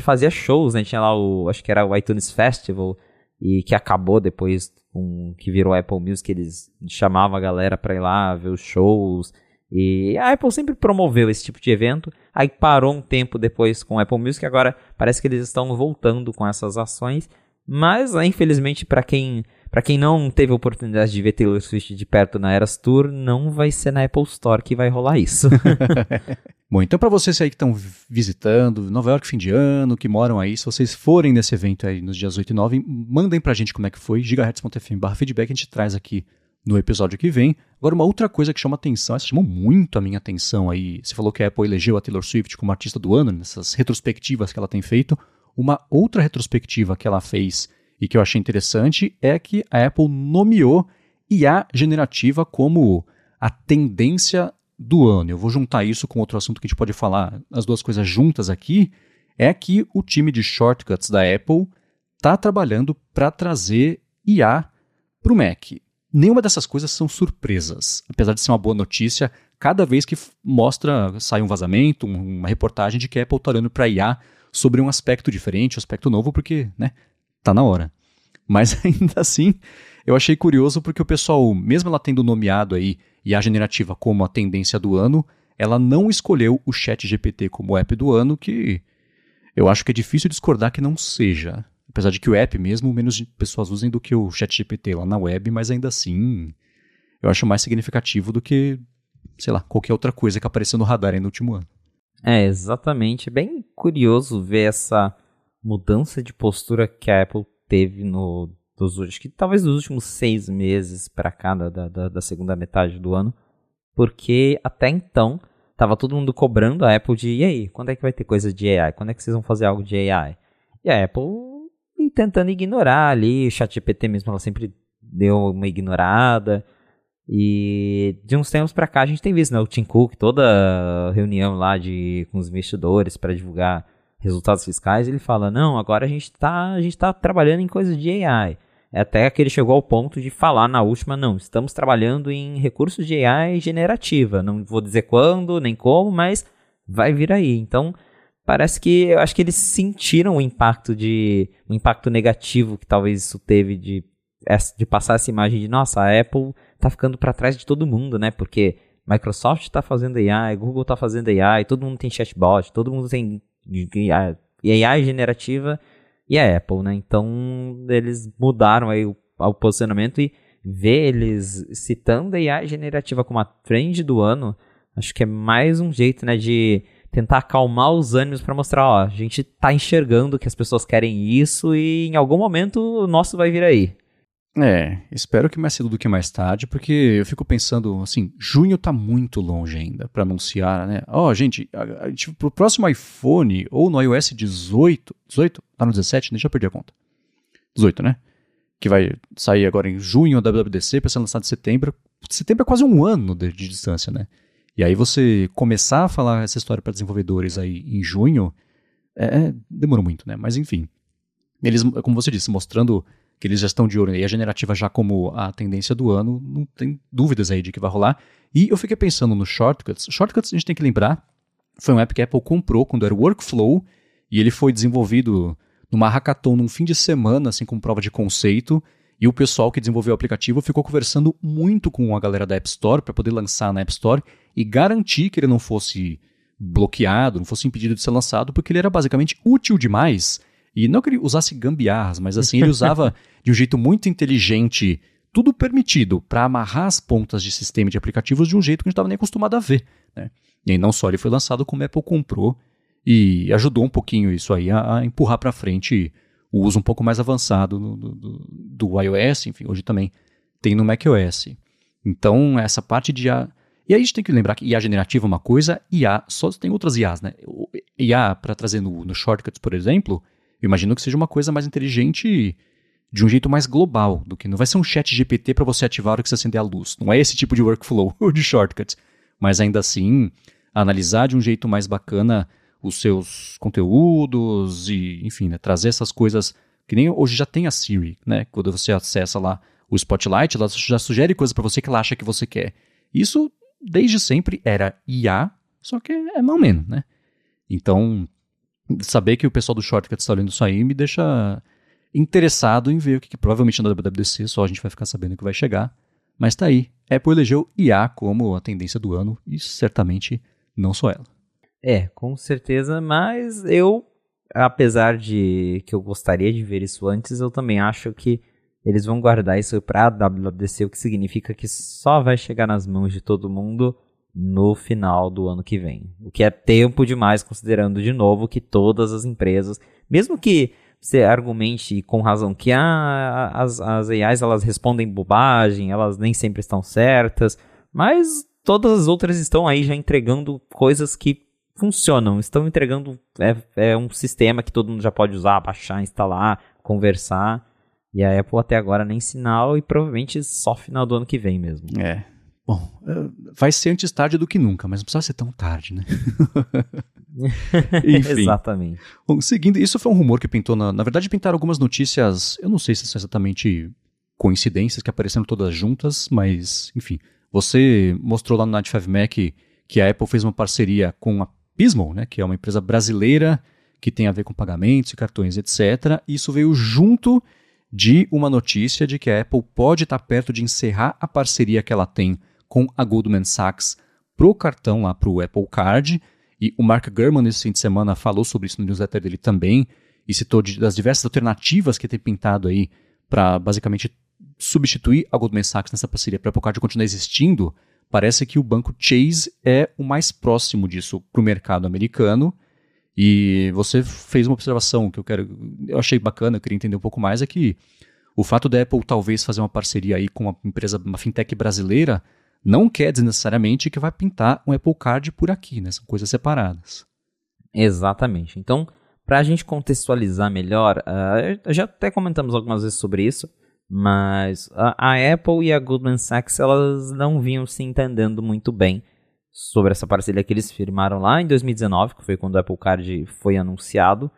fazia shows, né? Tinha lá o, acho que era o iTunes Festival, e que acabou depois com que virou Apple Music, eles chamavam a galera pra ir lá ver os shows, E a Apple sempre promoveu esse tipo de evento, aí parou um tempo depois com o Apple Music, agora parece que eles estão voltando com essas ações, mas infelizmente para quem para quem não teve a oportunidade de ver Taylor Swift de perto na Eras Tour, não vai ser na Apple Store que vai rolar isso. Bom, então para vocês aí que estão visitando Nova York fim de ano, que moram aí, se vocês forem nesse evento aí nos dias 8 e 9, mandem pra gente como é que foi, gigahertz.fm barra feedback, a gente traz aqui no episódio que vem. Agora, uma outra coisa que chama atenção, essa chamou muito a minha atenção aí, você falou que a Apple elegeu a Taylor Swift como artista do ano, nessas retrospectivas que ela tem feito. Uma outra retrospectiva que ela fez e que eu achei interessante é que a Apple nomeou IA generativa como a tendência do ano. Eu vou juntar isso com outro assunto que a gente pode falar, as duas coisas juntas aqui, é que o time de shortcuts da Apple está trabalhando para trazer IA para o Mac. Nenhuma dessas coisas são surpresas. Apesar de ser uma boa notícia, cada vez que mostra, sai um vazamento, uma reportagem de que a Apple está olhando para IA sobre um aspecto diferente, um aspecto novo, porque, né, tá na hora. Mas ainda assim, eu achei curioso porque o pessoal, mesmo ela tendo nomeado aí IA generativa como a tendência do ano, ela não escolheu o Chat GPT como app do ano, que eu acho que é difícil discordar que não seja. Apesar de que o app mesmo, menos pessoas usem do que o Chat GPT lá na web, mas ainda assim, eu acho mais significativo do que, sei lá, qualquer outra coisa que apareceu no radar aí no último ano. É, exatamente. Bem curioso ver essa mudança de postura que a Apple teve no dos que talvez dos últimos seis meses para cá da, da, da, segunda metade do ano, porque até então tava todo mundo cobrando a Apple de e aí, quando é que vai ter coisa de AI? Quando é que vocês vão fazer algo de AI? E a Apple tentando ignorar ali, o ChatGPT mesmo ela sempre deu uma ignorada. E de uns tempos para cá a gente tem visto, né, o Tim Cook, toda reunião lá de com os investidores para divulgar resultados fiscais, ele fala: "Não, agora a gente está a gente tá trabalhando em coisas de AI". É até que ele chegou ao ponto de falar na última: "Não, estamos trabalhando em recursos de AI generativa. Não vou dizer quando, nem como, mas vai vir aí". Então, parece que eu acho que eles sentiram o impacto de o impacto negativo que talvez isso teve de de passar essa imagem de, nossa, a Apple está ficando para trás de todo mundo, né? Porque Microsoft está fazendo AI, Google está fazendo AI, todo mundo tem chatbot, todo mundo tem AI generativa e a Apple, né? Então eles mudaram aí o, o posicionamento e ver eles citando a AI generativa como a trend do ano, acho que é mais um jeito, né, de tentar acalmar os ânimos para mostrar, ó, a gente tá enxergando que as pessoas querem isso e em algum momento o nosso vai vir aí. É, espero que mais cedo do que mais tarde, porque eu fico pensando, assim, junho tá muito longe ainda para anunciar, né? Ó, oh, gente, a, a, tipo, pro próximo iPhone ou no iOS 18, 18? Tá no 17? Deixa eu perder a conta. 18, né? Que vai sair agora em junho da WWDC para ser lançado em setembro. Setembro é quase um ano de, de distância, né? E aí você começar a falar essa história para desenvolvedores aí em junho, é, é, demorou muito, né? Mas enfim, eles, como você disse, mostrando que eles já estão de olho e a generativa já como a tendência do ano, não tem dúvidas aí de que vai rolar. E eu fiquei pensando no Shortcuts. Shortcuts a gente tem que lembrar, foi um app que a Apple comprou quando era Workflow e ele foi desenvolvido numa hackathon num fim de semana, assim como prova de conceito. E o pessoal que desenvolveu o aplicativo ficou conversando muito com a galera da App Store para poder lançar na App Store e garantir que ele não fosse bloqueado, não fosse impedido de ser lançado, porque ele era basicamente útil demais e não que ele usasse gambiarras, mas assim, ele usava de um jeito muito inteligente tudo permitido para amarrar as pontas de sistema de aplicativos de um jeito que a gente estava nem acostumado a ver. Né? E aí não só ele foi lançado, como a Apple comprou e ajudou um pouquinho isso aí a, a empurrar para frente o uso um pouco mais avançado do, do, do, iOS, enfim, hoje também tem no macOS. Então, essa parte de IA... E aí a gente tem que lembrar que IA generativa é uma coisa, IA só tem outras IAs, né? IA para trazer no, no Shortcuts, por exemplo, eu imagino que seja uma coisa mais inteligente de um jeito mais global do que não vai ser um chat GPT para você ativar hora que você acender a luz. Não é esse tipo de workflow ou de shortcuts, mas ainda assim analisar de um jeito mais bacana os seus conteúdos e, enfim, né, trazer essas coisas que nem hoje já tem a Siri, né? Quando você acessa lá o Spotlight, ela já sugere coisas para você que ela acha que você quer. Isso desde sempre era IA, só que é mal menos, né? Então, saber que o pessoal do Shortcut está olhando isso aí me deixa interessado em ver o que, que provavelmente na WWDC só a gente vai ficar sabendo que vai chegar. Mas tá aí. Apple elegeu IA como a tendência do ano e certamente não só ela. É, com certeza, mas eu, apesar de que eu gostaria de ver isso antes, eu também acho que eles vão guardar isso para a WWDC, o que significa que só vai chegar nas mãos de todo mundo no final do ano que vem. O que é tempo demais, considerando de novo que todas as empresas, mesmo que você argumente com razão que ah, as, as AIs elas respondem bobagem, elas nem sempre estão certas, mas todas as outras estão aí já entregando coisas que funcionam, estão entregando é, é um sistema que todo mundo já pode usar, baixar, instalar, conversar. E a Apple até agora nem sinal e provavelmente só final do ano que vem mesmo. É. Bom, é, vai ser antes tarde do que nunca, mas não precisa ser tão tarde, né? Enfim. Exatamente. Bom, seguindo, isso foi um rumor que pintou, na, na verdade pintaram algumas notícias, eu não sei se são exatamente coincidências que apareceram todas juntas, mas enfim. Você mostrou lá no Night 5 Mac que a Apple fez uma parceria com a Pismo, né, que é uma empresa brasileira que tem a ver com pagamentos e cartões, etc. E isso veio junto de uma notícia de que a Apple pode estar perto de encerrar a parceria que ela tem com a Goldman Sachs pro cartão lá pro Apple Card. E o Mark Gurman, nesse fim de semana, falou sobre isso no newsletter dele também e citou de, das diversas alternativas que tem pintado aí para basicamente substituir a Goldman Sachs nessa parceria para a Apple Card continuar existindo. Parece que o banco Chase é o mais próximo disso para o mercado americano. E você fez uma observação que eu quero, eu achei bacana, eu queria entender um pouco mais, é que o fato da Apple talvez fazer uma parceria aí com uma empresa, uma fintech brasileira, não quer dizer necessariamente que vai pintar um Apple Card por aqui, né? São coisas separadas. Exatamente. Então, para a gente contextualizar melhor, uh, já até comentamos algumas vezes sobre isso, mas a, a, Apple e a Goldman Sachs elas não vinham se entendendo muito bem sobre essa parceria que eles firmaram lá em 2019, que foi quando o Apple Card foi anunciado,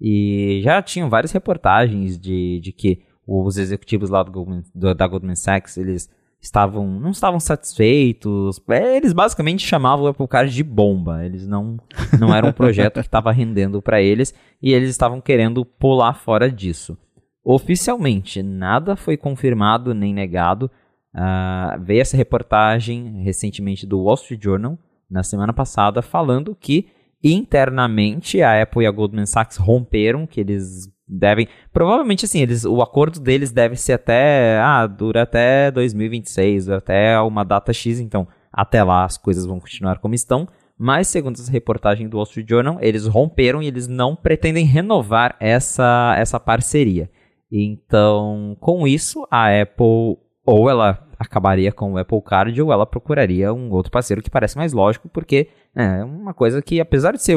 e já tinham várias reportagens de, de que os executivos lá do Goldman, do, da Goldman Sachs eles estavam não estavam satisfeitos. É, eles basicamente chamavam o Apple Card de bomba. Eles não não era um projeto que estava rendendo para eles e eles estavam querendo pular fora disso. Oficialmente, nada foi confirmado nem negado. Uh, veio essa reportagem recentemente do Wall Street Journal na semana passada falando que internamente a Apple e a Goldman Sachs romperam, que eles devem. Provavelmente, assim, eles, o acordo deles deve ser até. Ah, dura até 2026, até uma data X, então até lá as coisas vão continuar como estão. Mas, segundo essa reportagem do Wall Street Journal, eles romperam e eles não pretendem renovar essa, essa parceria. Então, com isso, a Apple ou ela acabaria com o Apple Card ou ela procuraria um outro parceiro que parece mais lógico, porque é uma coisa que, apesar de ser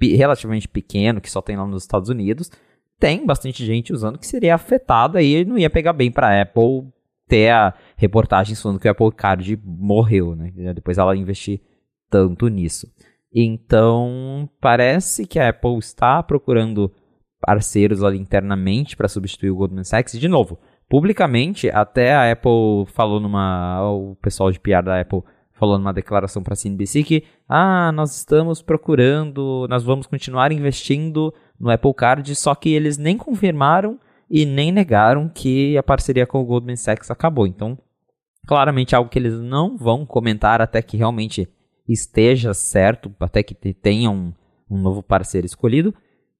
relativamente pequeno, que só tem lá nos Estados Unidos, tem bastante gente usando que seria afetada e não ia pegar bem para Apple ter a reportagem falando que o Apple Card morreu, né? Depois ela investir tanto nisso. Então, parece que a Apple está procurando parceiros ali internamente para substituir o Goldman Sachs. E, de novo, publicamente, até a Apple falou numa. O pessoal de PR da Apple falou numa declaração para a CNBC que ah, nós estamos procurando, nós vamos continuar investindo no Apple Card, só que eles nem confirmaram e nem negaram que a parceria com o Goldman Sachs acabou. Então, claramente algo que eles não vão comentar até que realmente esteja certo, até que tenham um, um novo parceiro escolhido.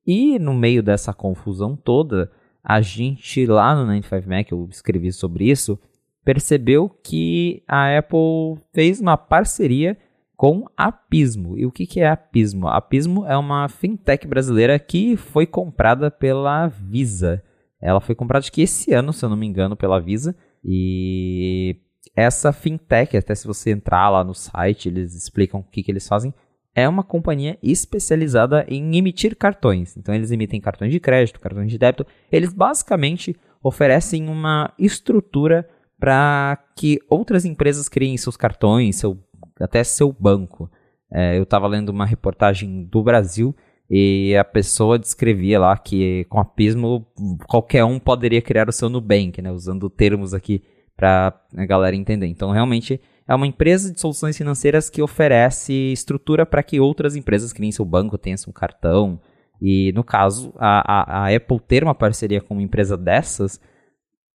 E no meio dessa confusão toda, a gente lá no 95 Mac, eu escrevi sobre isso, percebeu que a Apple fez uma parceria com a Pismo. E o que, é a Pismo? A Pismo é uma fintech brasileira que foi comprada pela Visa. Ela foi comprada acho que esse ano, se eu não me engano, pela Visa. E essa fintech, até se você entrar lá no site, eles explicam o que, que eles fazem. É uma companhia especializada em emitir cartões. Então eles emitem cartões de crédito, cartões de débito. Eles basicamente oferecem uma estrutura para que outras empresas criem seus cartões, seu, até seu banco. É, eu estava lendo uma reportagem do Brasil e a pessoa descrevia lá que com a Pismo qualquer um poderia criar o seu Nubank, né, usando termos aqui para a galera entender. Então, realmente é uma empresa de soluções financeiras que oferece estrutura para que outras empresas criem seu banco, tenham seu cartão. E no caso, a, a, a Apple ter uma parceria com uma empresa dessas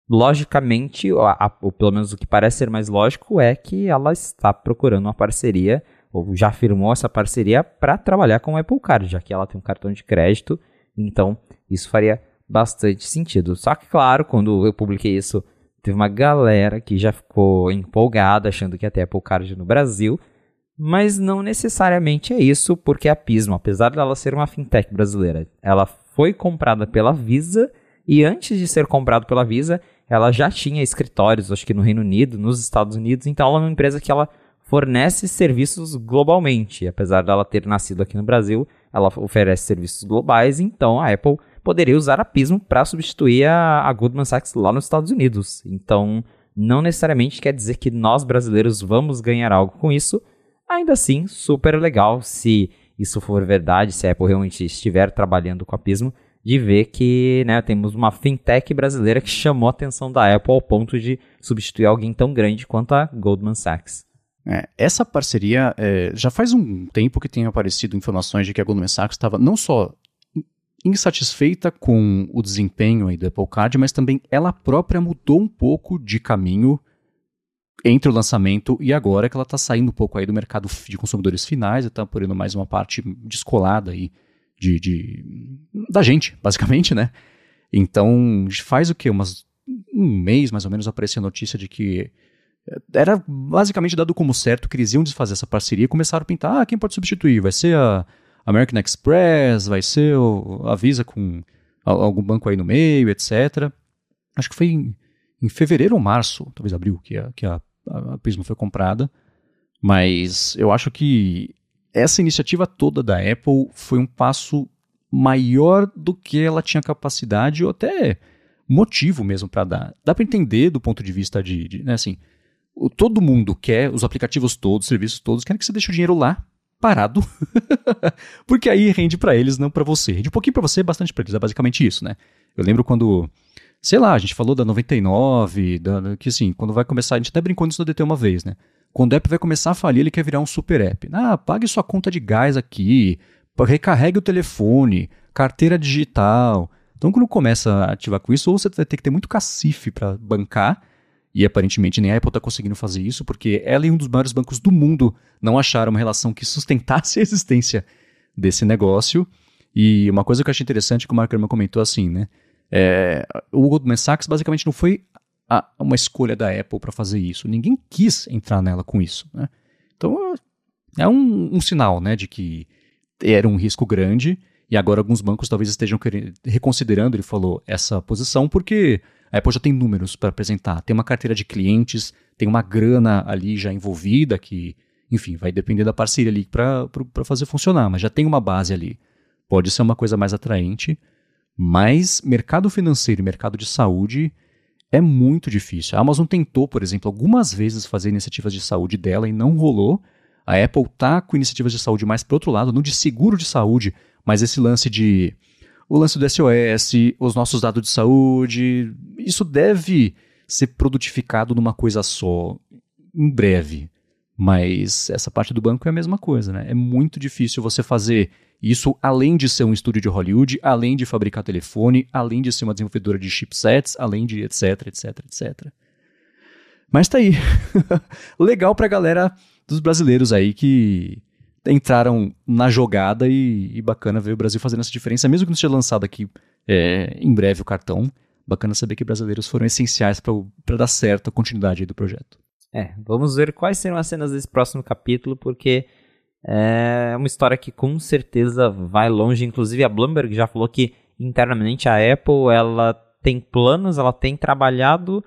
logicamente, ou pelo menos o que parece ser mais lógico, é que ela está procurando uma parceria, ou já firmou essa parceria para trabalhar com o Apple Card, já que ela tem um cartão de crédito, então isso faria bastante sentido. Só que, claro, quando eu publiquei isso, teve uma galera que já ficou empolgada, achando que ter Apple Card no Brasil, mas não necessariamente é isso, porque a Pismo, apesar dela ser uma fintech brasileira, ela foi comprada pela Visa e antes de ser comprada pela Visa, ela já tinha escritórios, acho que no Reino Unido, nos Estados Unidos, então ela é uma empresa que ela fornece serviços globalmente. Apesar dela ter nascido aqui no Brasil, ela oferece serviços globais, então a Apple poderia usar a Pismo para substituir a, a Goldman Sachs lá nos Estados Unidos. Então, não necessariamente quer dizer que nós brasileiros vamos ganhar algo com isso. Ainda assim, super legal se isso for verdade, se a Apple realmente estiver trabalhando com a Pismo, de ver que né, temos uma fintech brasileira que chamou a atenção da Apple ao ponto de substituir alguém tão grande quanto a Goldman Sachs. É, essa parceria é, já faz um tempo que tem aparecido informações de que a Goldman Sachs estava não só insatisfeita com o desempenho aí do Apple Card, mas também ela própria mudou um pouco de caminho entre o lançamento e agora que ela está saindo um pouco aí do mercado de consumidores finais e está por mais uma parte descolada aí de, de, da gente, basicamente, né? Então, faz o quê? Umas, um mês, mais ou menos, apareceu a notícia de que eh, era basicamente dado como certo que eles iam desfazer essa parceria e começaram a pintar, ah, quem pode substituir? Vai ser a American Express, vai ser a Visa com algum banco aí no meio, etc. Acho que foi em, em fevereiro ou março, talvez abril, que a, que a, a Prisma foi comprada. Mas eu acho que essa iniciativa toda da Apple foi um passo maior do que ela tinha capacidade ou até motivo mesmo para dar. Dá para entender do ponto de vista de, de né, assim, o, todo mundo quer, os aplicativos todos, os serviços todos, querem que você deixe o dinheiro lá parado, porque aí rende para eles, não para você. Rende um pouquinho para você, bastante para eles, é basicamente isso, né? Eu lembro quando, sei lá, a gente falou da 99, da, que assim, quando vai começar, a gente até brincou nisso no DT uma vez, né? Quando o app vai começar a falir, ele quer virar um super app. Ah, pague sua conta de gás aqui, recarregue o telefone, carteira digital. Então, quando começa a ativar com isso, ou você vai ter que ter muito cacife para bancar, e aparentemente nem a Apple está conseguindo fazer isso, porque ela e um dos maiores bancos do mundo não acharam uma relação que sustentasse a existência desse negócio. E uma coisa que eu achei interessante que o Mark Gurman comentou assim, né? É, o Goldman Sachs basicamente não foi a, uma escolha da Apple para fazer isso. Ninguém quis entrar nela com isso. Né? Então é um, um, sinal né, de que era um risco grande e agora alguns bancos talvez estejam querendo, reconsiderando, ele falou, essa posição, porque a Apple já tem números para apresentar, tem uma carteira de clientes, tem uma grana ali já envolvida que, enfim, vai depender da parceria ali para fazer funcionar, mas já tem uma base ali. Pode ser uma coisa mais atraente, mas mercado financeiro e mercado de saúde é muito difícil. A Amazon tentou, por exemplo, algumas vezes fazer iniciativas de saúde dela e não rolou. A Apple está com iniciativas de saúde mais para outro lado, não de seguro de saúde, mas esse lance de o lance do SOS, os nossos dados de saúde, isso deve ser produtificado numa coisa só em breve. Mas essa parte do banco é a mesma coisa, né? É muito difícil você fazer isso além de ser um estúdio de Hollywood, além de fabricar telefone, além de ser uma desenvolvedora de chipsets, além de etc, etc, etc. Mas tá aí. Legal pra galera dos brasileiros aí que entraram na jogada e, e, bacana ver o Brasil fazendo essa diferença, mesmo que não seja lançado aqui é, em breve o cartão. Bacana saber que brasileiros foram essenciais para dar certo a continuidade do projeto. É, vamos ver quais serão as cenas desse próximo capítulo, porque é uma história que com certeza vai longe. Inclusive a Bloomberg já falou que internamente a Apple ela tem planos, ela tem trabalhado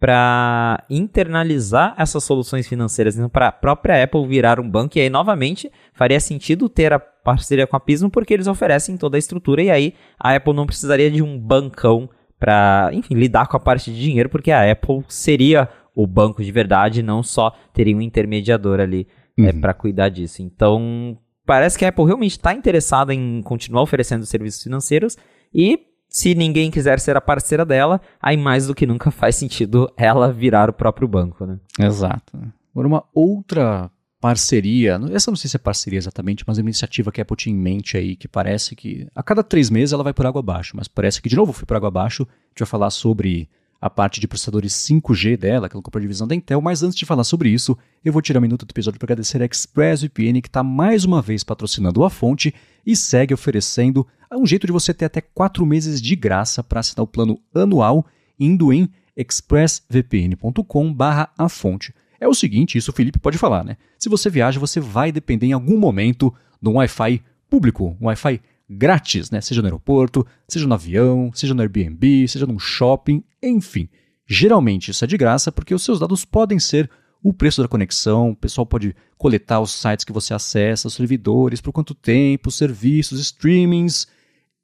para internalizar essas soluções financeiras, então para a própria Apple virar um banco. E aí novamente faria sentido ter a parceria com a Pismo porque eles oferecem toda a estrutura e aí a Apple não precisaria de um bancão para, enfim, lidar com a parte de dinheiro, porque a Apple seria o banco de verdade, não só teria um intermediador ali é, uhum. é, para cuidar disso. Então, parece que a Apple realmente está interessada em continuar oferecendo serviços financeiros e se ninguém quiser ser a parceira dela, aí mais do que nunca faz sentido ela virar o próprio banco, né? Exato. Agora, uma outra parceria, essa não sei se é parceria exatamente, mas é uma iniciativa que a Apple tinha em mente aí, que parece que a cada três meses ela vai por água abaixo, mas parece que de novo foi por água abaixo, a gente vai falar sobre a parte de processadores 5G dela, que ela comprou a divisão da Intel, mas antes de falar sobre isso, eu vou tirar um minuto do episódio para agradecer a ExpressVPN, que está mais uma vez patrocinando a fonte e segue oferecendo um jeito de você ter até 4 meses de graça para assinar o plano anual indo em expressvpn.com a fonte. É o seguinte, isso o Felipe pode falar, né? Se você viaja, você vai depender em algum momento de um Wi-Fi público, um Wi-Fi grátis, né? Seja no aeroporto, seja no avião, seja no Airbnb, seja num shopping, enfim. Geralmente isso é de graça porque os seus dados podem ser o preço da conexão, o pessoal pode coletar os sites que você acessa, os servidores, por quanto tempo, serviços, streamings,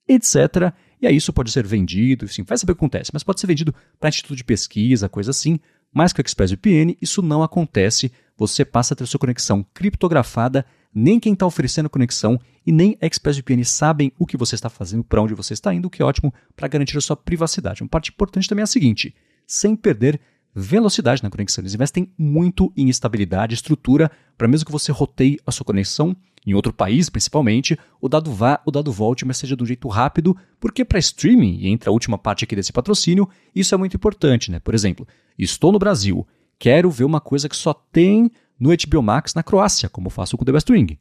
etc. E aí isso pode ser vendido, enfim, vai saber o que acontece, mas pode ser vendido para instituto de pesquisa, coisa assim. Mas com o ExpressVPN isso não acontece. Você passa a ter sua conexão criptografada nem quem está oferecendo conexão e nem ExpressVPN sabem o que você está fazendo, para onde você está indo, o que é ótimo para garantir a sua privacidade. Uma parte importante também é a seguinte: sem perder velocidade na conexão. Eles investem muito em estabilidade, estrutura, para mesmo que você roteie a sua conexão em outro país, principalmente, o dado vá, o dado volte, mas seja de um jeito rápido, porque para streaming, e entra a última parte aqui desse patrocínio, isso é muito importante, né? Por exemplo, estou no Brasil, quero ver uma coisa que só tem no HBO Max na Croácia, como faço com o The Best Ring.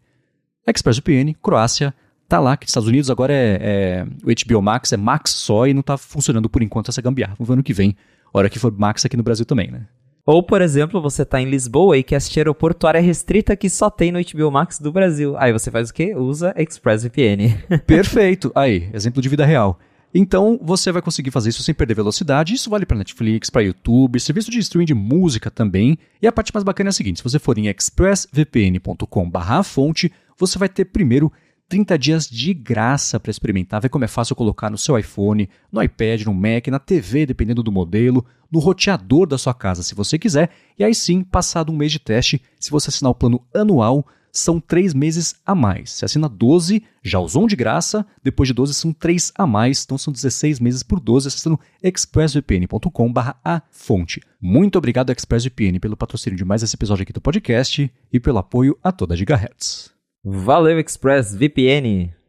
ExpressVPN, Croácia, tá lá, que nos Estados Unidos agora é, é, o HBO Max é Max só e não tá funcionando por enquanto essa gambiarra. Vamos ver ano que vem, hora que for Max aqui no Brasil também, né? Ou, por exemplo, você tá em Lisboa e quer assistir aeroportuária restrita que só tem no HBO Max do Brasil. Aí você faz o quê? Usa ExpressVPN. Perfeito. Aí, exemplo de vida real. Então você vai conseguir fazer isso sem perder velocidade. Isso vale para Netflix, para YouTube, serviço de streaming de música também. E a parte mais bacana é a seguinte: se você for em expressvpn.com/fonte, você vai ter primeiro 30 dias de graça para experimentar, ver como é fácil colocar no seu iPhone, no iPad, no Mac, na TV, dependendo do modelo, no roteador da sua casa, se você quiser. E aí sim, passado um mês de teste, se você assinar o plano anual, são três meses a mais. Se assina 12, já usou um de graça, depois de 12 são três a mais, então são 16 meses por 12, acessando expressvpn.com a fonte. Muito obrigado ExpressVPN pelo patrocínio de mais esse episódio aqui do podcast e pelo apoio a toda a Gigahertz. Valeu ExpressVPN!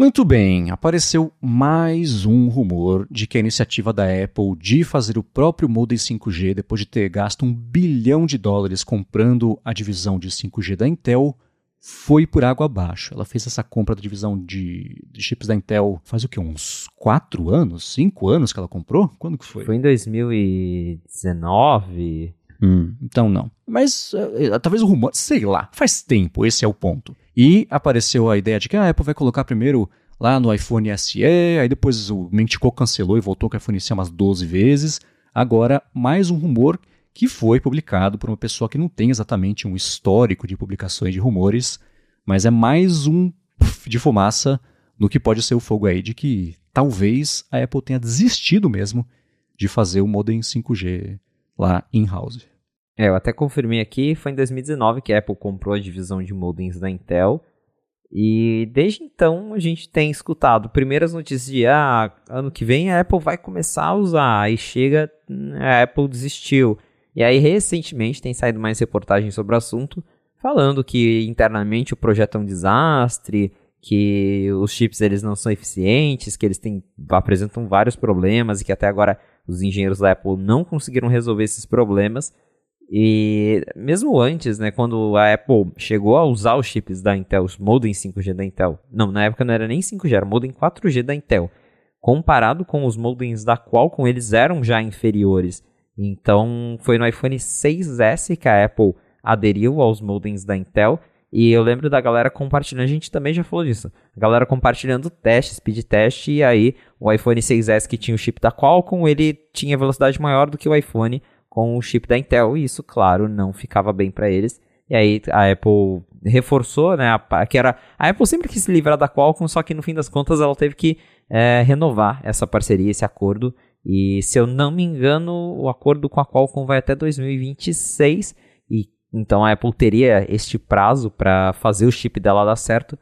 Muito bem, apareceu mais um rumor de que a iniciativa da Apple de fazer o próprio modem 5G depois de ter gasto um bilhão de dólares comprando a divisão de 5G da Intel foi por água abaixo. Ela fez essa compra da divisão de, de chips da Intel faz o que? Uns 4 anos? 5 anos que ela comprou? Quando que foi? Foi em 2019. Hum, então não. Mas uh, talvez o rumor, sei lá, faz tempo, esse é o ponto. E apareceu a ideia de que a Apple vai colocar primeiro lá no iPhone SE, aí depois o Mentico cancelou e voltou com o iPhone SE umas 12 vezes. Agora, mais um rumor que foi publicado por uma pessoa que não tem exatamente um histórico de publicações de rumores, mas é mais um de fumaça no que pode ser o fogo aí de que talvez a Apple tenha desistido mesmo de fazer o modem 5G lá in-house. É, eu até confirmei aqui, foi em 2019 que a Apple comprou a divisão de modems da Intel. E desde então a gente tem escutado primeiras notícias de ah, ano que vem a Apple vai começar a usar, aí chega, a Apple desistiu. E aí, recentemente, tem saído mais reportagens sobre o assunto, falando que internamente o projeto é um desastre, que os chips eles não são eficientes, que eles têm, apresentam vários problemas e que até agora os engenheiros da Apple não conseguiram resolver esses problemas. E mesmo antes, né, quando a Apple chegou a usar os chips da Intel, os modem 5G da Intel, não, na época não era nem 5G, era modem 4G da Intel, comparado com os modems da Qualcomm, eles eram já inferiores. Então, foi no iPhone 6S que a Apple aderiu aos modems da Intel. E eu lembro da galera compartilhando, a gente também já falou disso. A galera compartilhando teste, speed test, e aí o iPhone 6S que tinha o chip da Qualcomm, ele tinha velocidade maior do que o iPhone com o chip da Intel, e isso, claro, não ficava bem para eles. E aí a Apple reforçou, né, a, que era a Apple sempre quis se livrar da Qualcomm, só que no fim das contas ela teve que é, renovar essa parceria, esse acordo, e se eu não me engano, o acordo com a Qualcomm vai até 2026 e então a Apple teria este prazo para fazer o chip dela dar certo.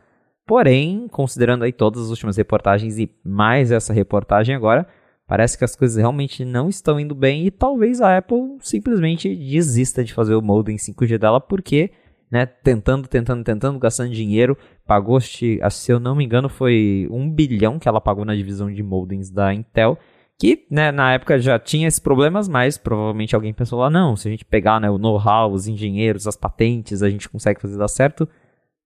Porém, considerando aí todas as últimas reportagens e mais essa reportagem agora, parece que as coisas realmente não estão indo bem e talvez a Apple simplesmente desista de fazer o modem 5G dela porque, né, tentando, tentando, tentando, gastando dinheiro, pagou, se eu não me engano, foi um bilhão que ela pagou na divisão de modems da Intel Que né, na época já tinha esses problemas, mas provavelmente alguém pensou lá, não, se a gente pegar né, o know-how, os engenheiros, as patentes, a gente consegue fazer dar certo.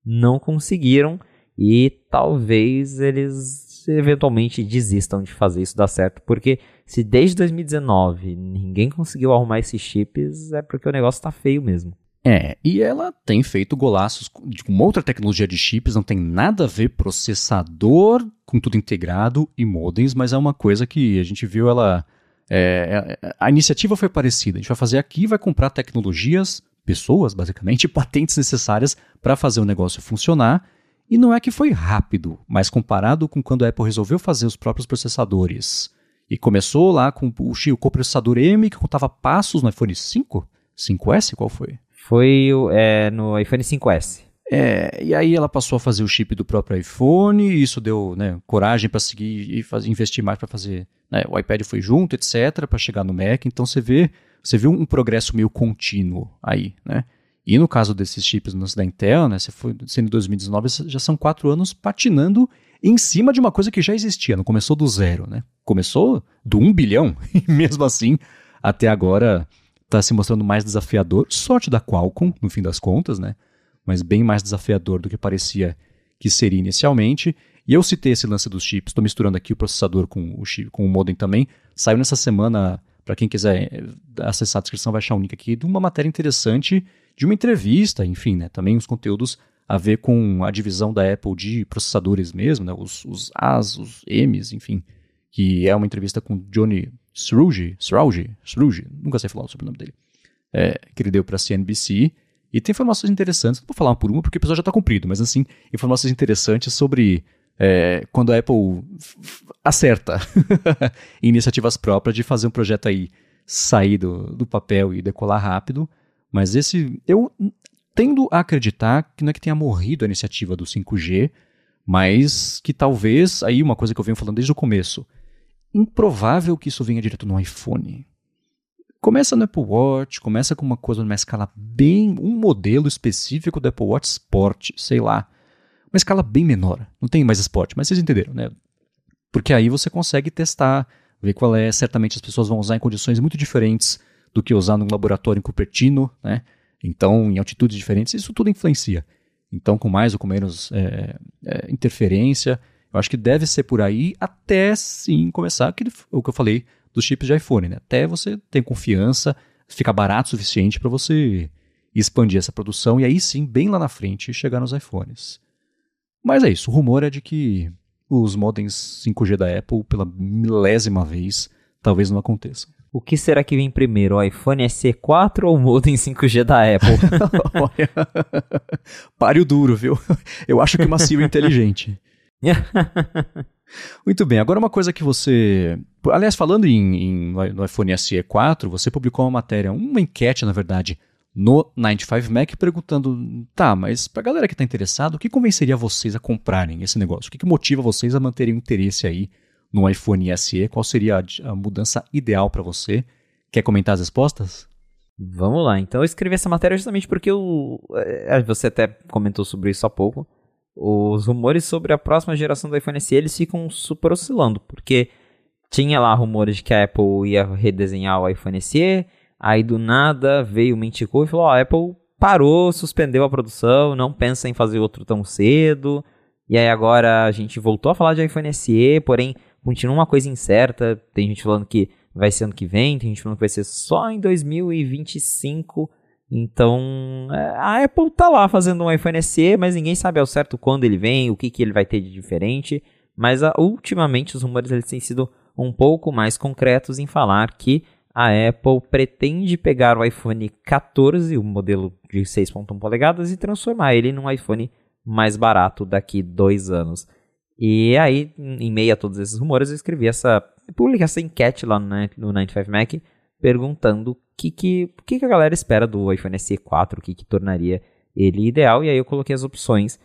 Não conseguiram e talvez eles eventualmente desistam de fazer isso dar certo, porque se desde 2019 ninguém conseguiu arrumar esses chips, é porque o negócio tá feio mesmo. É, e ela tem feito golaços com outra tecnologia de chips, não tem nada a ver processador com tudo integrado e modems, mas é uma coisa que a gente viu ela. É, é a iniciativa foi parecida. A gente vai fazer aqui, vai comprar tecnologias, pessoas, basicamente, patentes necessárias para fazer o negócio funcionar. E não é que foi rápido, mas comparado com quando a Apple resolveu fazer os próprios processadores e começou lá com o, o coprocessador M que contava passos no iPhone 5, 5S, qual foi? Foi é, no iPhone 5S. É, e aí ela passou a fazer o chip do próprio iPhone, e isso deu né, coragem para seguir e fazer, investir mais para fazer. Né, o iPad foi junto, etc., para chegar no Mac. Então você vê, você viu um progresso meio contínuo aí, né? E no caso desses chips da Intel, né, foi sendo 2019, já são quatro anos patinando em cima de uma coisa que já existia, não começou do zero, né? Começou do 1 bilhão, e mesmo assim, até agora está se mostrando mais desafiador. Sorte da Qualcomm, no fim das contas, né? Mas bem mais desafiador do que parecia que seria inicialmente. E eu citei esse lance dos chips, estou misturando aqui o processador com o, chip, com o modem também. Saiu nessa semana, para quem quiser eh, acessar a descrição, vai achar um link aqui de uma matéria interessante, de uma entrevista, enfim, né? Também os conteúdos a ver com a divisão da Apple de processadores mesmo, né? Os, os A's, os M's, enfim. Que é uma entrevista com Johnny Srouji, Srouji, Srouji, nunca sei falar o sobrenome dele, é, que ele deu para a CNBC. E tem informações interessantes, não vou falar uma por uma porque o episódio já está cumprido, mas assim, informações interessantes sobre é, quando a Apple acerta iniciativas próprias de fazer um projeto aí sair do, do papel e decolar rápido. Mas esse, eu tendo a acreditar que não é que tenha morrido a iniciativa do 5G, mas que talvez, aí uma coisa que eu venho falando desde o começo, improvável que isso venha direto no iPhone. Começa no Apple Watch, começa com uma coisa numa escala bem. um modelo específico do Apple Watch Sport, sei lá. Uma escala bem menor. Não tem mais Sport, mas vocês entenderam, né? Porque aí você consegue testar, ver qual é. Certamente as pessoas vão usar em condições muito diferentes do que usar num laboratório em Cupertino, né? Então, em altitudes diferentes, isso tudo influencia. Então, com mais ou com menos é, é, interferência, eu acho que deve ser por aí até sim começar aquele, o que eu falei dos chips de iPhone, né? Até você ter confiança, ficar barato o suficiente para você expandir essa produção e aí sim, bem lá na frente, chegar nos iPhones. Mas é isso, o rumor é de que os modems 5G da Apple, pela milésima vez, talvez não aconteçam. O que será que vem primeiro, o iPhone SE4 ou o modem 5G da Apple? Olha, páreo duro, viu? Eu acho que macio inteligente. Muito bem, agora uma coisa que você. Aliás, falando em, em, no iPhone SE 4, você publicou uma matéria, uma enquete, na verdade, no 95Mac, perguntando: tá, mas pra galera que está interessada, o que convenceria vocês a comprarem esse negócio? O que, que motiva vocês a manterem o interesse aí no iPhone SE? Qual seria a, a mudança ideal para você? Quer comentar as respostas? Vamos lá, então eu escrevi essa matéria justamente porque eu, é, você até comentou sobre isso há pouco os rumores sobre a próxima geração do iPhone SE eles ficam super oscilando, porque tinha lá rumores de que a Apple ia redesenhar o iPhone SE, aí do nada veio o Mentico e falou: oh, a Apple parou, suspendeu a produção, não pensa em fazer outro tão cedo. E aí agora a gente voltou a falar de iPhone SE, porém continua uma coisa incerta. Tem gente falando que vai ser ano que vem, tem gente falando que vai ser só em 2025. Então, é, a Apple tá lá fazendo um iPhone SE, mas ninguém sabe ao certo quando ele vem, o que, que ele vai ter de diferente. Mas a, ultimamente os rumores eles têm sido um pouco mais concretos em falar que a Apple pretende pegar o iPhone 14, o modelo de 6.1 polegadas, e transformar ele num iPhone mais barato daqui dois anos. E aí, em meio a todos esses rumores, eu escrevi essa, publiquei essa enquete lá no, no 95Mac, perguntando o que, que, que, que a galera espera do iPhone SE 4, o que, que tornaria ele ideal. E aí eu coloquei as opções,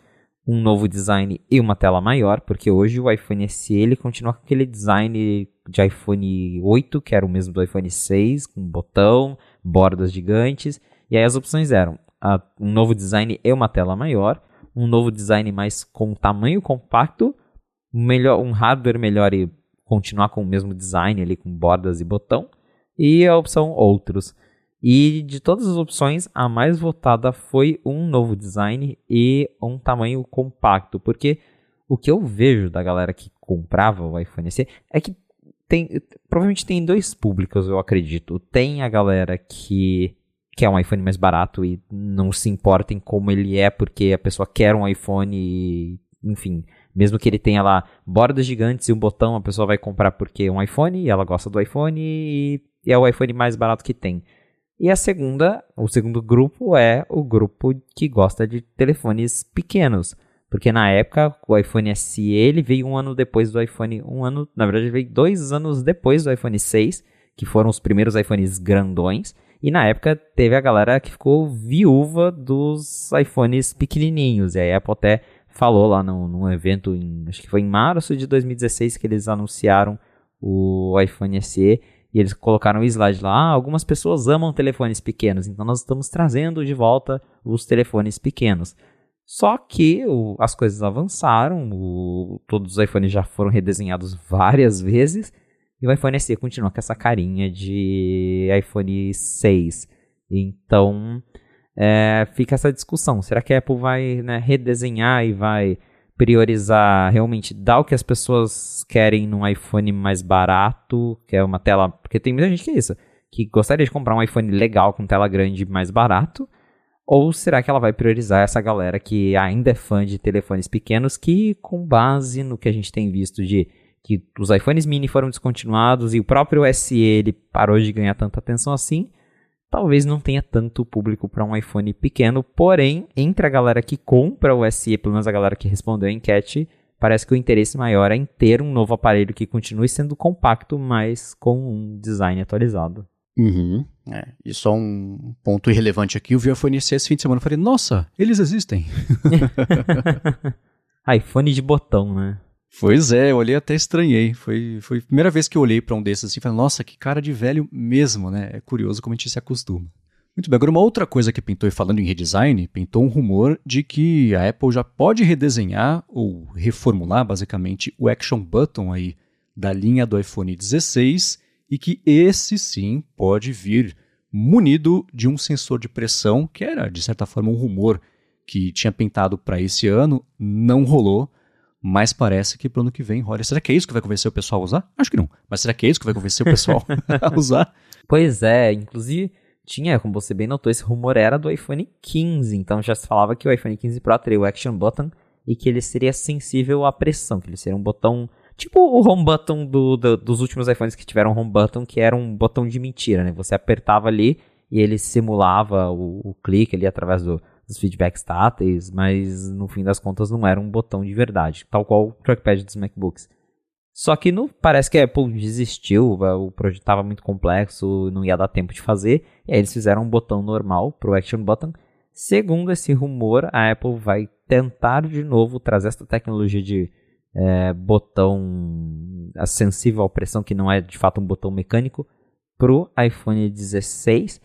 um novo design e uma tela maior, porque hoje o iPhone SE ele continua com aquele design de iPhone 8, que era o mesmo do iPhone 6, com botão, bordas gigantes. E aí as opções eram a, um novo design e uma tela maior, um novo design mais com tamanho compacto, melhor, um hardware melhor e continuar com o mesmo design ali, com bordas e botão, e a opção outros. E de todas as opções, a mais votada foi um novo design e um tamanho compacto, porque o que eu vejo da galera que comprava o iPhone SE é que tem, provavelmente tem dois públicos, eu acredito. Tem a galera que quer um iPhone mais barato e não se importa em como ele é, porque a pessoa quer um iPhone e, enfim, mesmo que ele tenha lá bordas gigantes e um botão, a pessoa vai comprar porque é um iPhone e ela gosta do iPhone e é o iPhone mais barato que tem. E a segunda, o segundo grupo é o grupo que gosta de telefones pequenos. Porque na época o iPhone SE ele veio um ano depois do iPhone. Um ano, na verdade, veio dois anos depois do iPhone 6, que foram os primeiros iPhones grandões. E na época teve a galera que ficou viúva dos iPhones pequenininhos. E a Apple até falou lá num, num evento, em, acho que foi em março de 2016 que eles anunciaram o iPhone SE e eles colocaram o slide lá, ah, algumas pessoas amam telefones pequenos, então nós estamos trazendo de volta os telefones pequenos. Só que o, as coisas avançaram, o, todos os iPhones já foram redesenhados várias vezes, e o iPhone SE continua com essa carinha de iPhone 6. Então, é, fica essa discussão. Será que a Apple vai né, redesenhar e vai priorizar realmente dar o que as pessoas querem num iPhone mais barato, que é uma tela. Porque tem muita gente que é isso, que gostaria de comprar um iPhone legal com tela grande mais barato. Ou será que ela vai priorizar essa galera que ainda é fã de telefones pequenos, que com base no que a gente tem visto de que os iPhones mini foram descontinuados e o próprio SE ele parou de ganhar tanta atenção assim, talvez não tenha tanto público para um iPhone pequeno, porém, entre a galera que compra o SE, pelo menos a galera que respondeu a enquete, parece que o interesse maior é em ter um novo aparelho que continue sendo compacto, mas com um design atualizado. Uhum. É, e só um ponto irrelevante aqui, eu vi o iPhone SE esse fim de semana e falei, nossa, eles existem. iPhone de botão, né? Pois é, eu olhei até estranhei. Foi, foi a primeira vez que eu olhei para um desses assim e falei, nossa, que cara de velho mesmo, né? É curioso como a gente se acostuma. Muito bem, agora uma outra coisa que pintou, e falando em redesign, pintou um rumor de que a Apple já pode redesenhar ou reformular basicamente o Action Button aí da linha do iPhone 16 e que esse sim pode vir munido de um sensor de pressão, que era de certa forma um rumor que tinha pintado para esse ano, não rolou mas parece que pro ano que vem rola. Será que é isso que vai convencer o pessoal a usar? Acho que não. Mas será que é isso que vai convencer o pessoal a usar? Pois é, inclusive tinha, como você bem notou, esse rumor era do iPhone 15, então já se falava que o iPhone 15 Pro teria o Action Button e que ele seria sensível à pressão, que ele seria um botão tipo o home button do, do, dos últimos iPhones que tiveram home button, que era um botão de mentira, né? Você apertava ali e ele simulava o, o clique ali através do, dos feedbacks táteis, mas no fim das contas não era um botão de verdade, tal qual o trackpad dos MacBooks. Só que no, parece que a Apple desistiu, o projeto estava muito complexo, não ia dar tempo de fazer, e aí eles fizeram um botão normal para o Action Button. Segundo esse rumor, a Apple vai tentar de novo trazer essa tecnologia de é, botão sensível à pressão, que não é de fato um botão mecânico, para o iPhone 16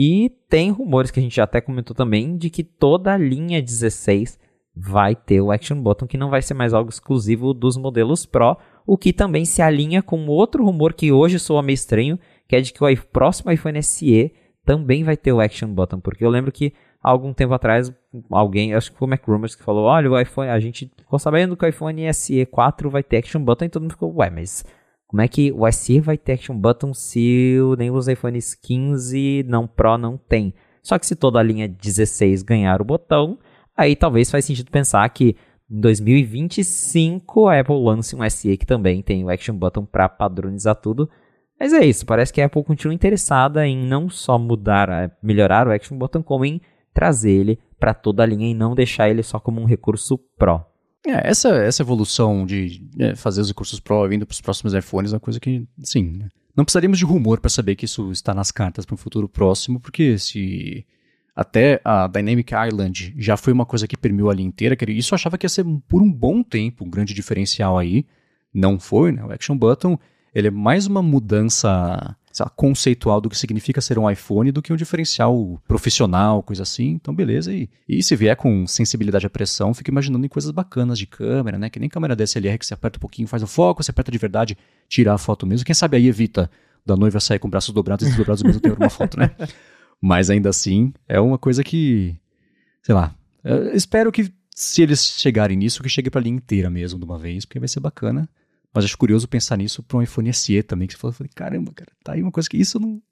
e tem rumores que a gente já até comentou também de que toda a linha 16 vai ter o Action Button, que não vai ser mais algo exclusivo dos modelos Pro, o que também se alinha com outro rumor que hoje soa meio estranho, que é de que o próximo iPhone SE também vai ter o Action Button, porque eu lembro que algum tempo atrás alguém, acho que foi o MacRumors que falou, olha, o iPhone, a gente ficou sabendo que o iPhone SE 4 vai ter Action Button e todo mundo ficou, ué, mas como é que o SE vai ter Action Button se nem os iPhones 15 não Pro não tem? Só que se toda a linha 16 ganhar o botão, aí talvez faz sentido pensar que em 2025 a Apple lance um SE que também tem o Action Button para padronizar tudo. Mas é isso, parece que a Apple continua interessada em não só mudar, melhorar o Action Button, como em trazer ele para toda a linha e não deixar ele só como um recurso Pro. É, essa, essa evolução de é, fazer os recursos Pro vindo para os próximos iPhones é uma coisa que, sim, né? não precisaríamos de rumor para saber que isso está nas cartas para um futuro próximo, porque se até a Dynamic Island já foi uma coisa que permeou a linha inteira, que isso eu achava que ia ser por um bom tempo um grande diferencial aí, não foi, né? O Action Button, ele é mais uma mudança lá, conceitual do que significa ser um iPhone do que um diferencial profissional, coisa assim. Então, beleza. E, e se vier com sensibilidade à pressão, fica imaginando em coisas bacanas de câmera, né? Que nem câmera DSLR que você aperta um pouquinho, faz o foco, você aperta de verdade, tira a foto mesmo. Quem sabe aí evita da noiva sair com braços dobrados e desdobrados ao mesmo tempo uma foto, né? Mas ainda assim, é uma coisa que, sei lá, espero que se eles chegarem nisso, que chegue pra linha inteira mesmo de uma vez, porque vai ser bacana. Mas acho curioso pensar nisso para um iPhone SE também, que você falou, falei, caramba, cara, tá aí uma coisa que isso eu não,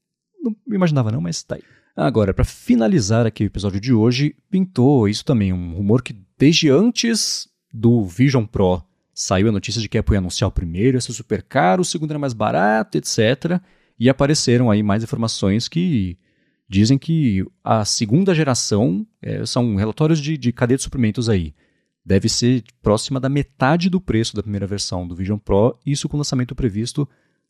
não imaginava não, mas tá aí. Agora, para finalizar aqui o episódio de hoje, pintou isso também, um rumor que desde antes do Vision Pro saiu a notícia de que a Apple ia anunciar o primeiro, ia ser super caro, o segundo era mais barato, etc. E apareceram aí mais informações que dizem que a segunda geração, é, são relatórios de, de cadeia de suprimentos aí, deve ser próxima da metade do preço da primeira versão do Vision Pro, isso com lançamento previsto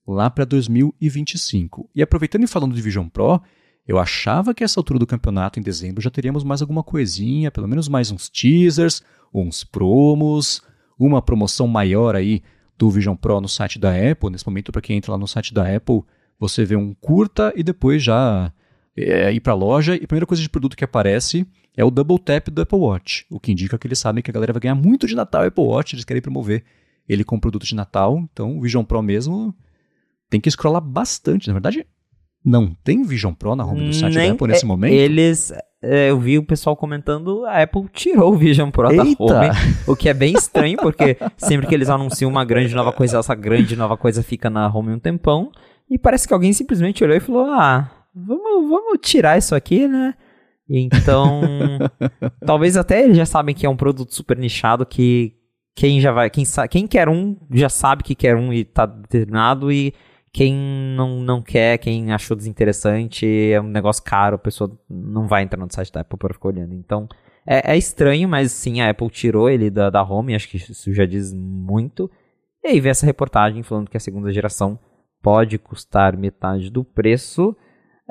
lá para 2025. E aproveitando e falando de Vision Pro, eu achava que essa altura do campeonato, em dezembro, já teríamos mais alguma coisinha, pelo menos mais uns teasers, uns promos, uma promoção maior aí do Vision Pro no site da Apple. Nesse momento, para quem entra lá no site da Apple, você vê um curta e depois já é, ir para a loja e a primeira coisa de produto que aparece é o double tap do Apple Watch, o que indica que eles sabem que a galera vai ganhar muito de Natal o Apple Watch, eles querem promover ele com produto de Natal, então o Vision Pro mesmo tem que scrollar bastante, na verdade não tem Vision Pro na home do site Nem, da Apple nesse é, momento? Eles, é, eu vi o pessoal comentando, a Apple tirou o Vision Pro Eita. da home, o que é bem estranho, porque sempre que eles anunciam uma grande nova coisa, essa grande nova coisa fica na home um tempão, e parece que alguém simplesmente olhou e falou, ah, vamos, vamos tirar isso aqui, né? Então, talvez até eles já sabem que é um produto super nichado que quem já vai, quem, quem quer um já sabe que quer um e tá determinado e quem não, não quer, quem achou desinteressante, é um negócio caro, a pessoa não vai entrar no site da Apple para ficar olhando. Então, é, é, estranho, mas sim, a Apple tirou ele da, da home, acho que isso já diz muito. E aí vê essa reportagem falando que a segunda geração pode custar metade do preço.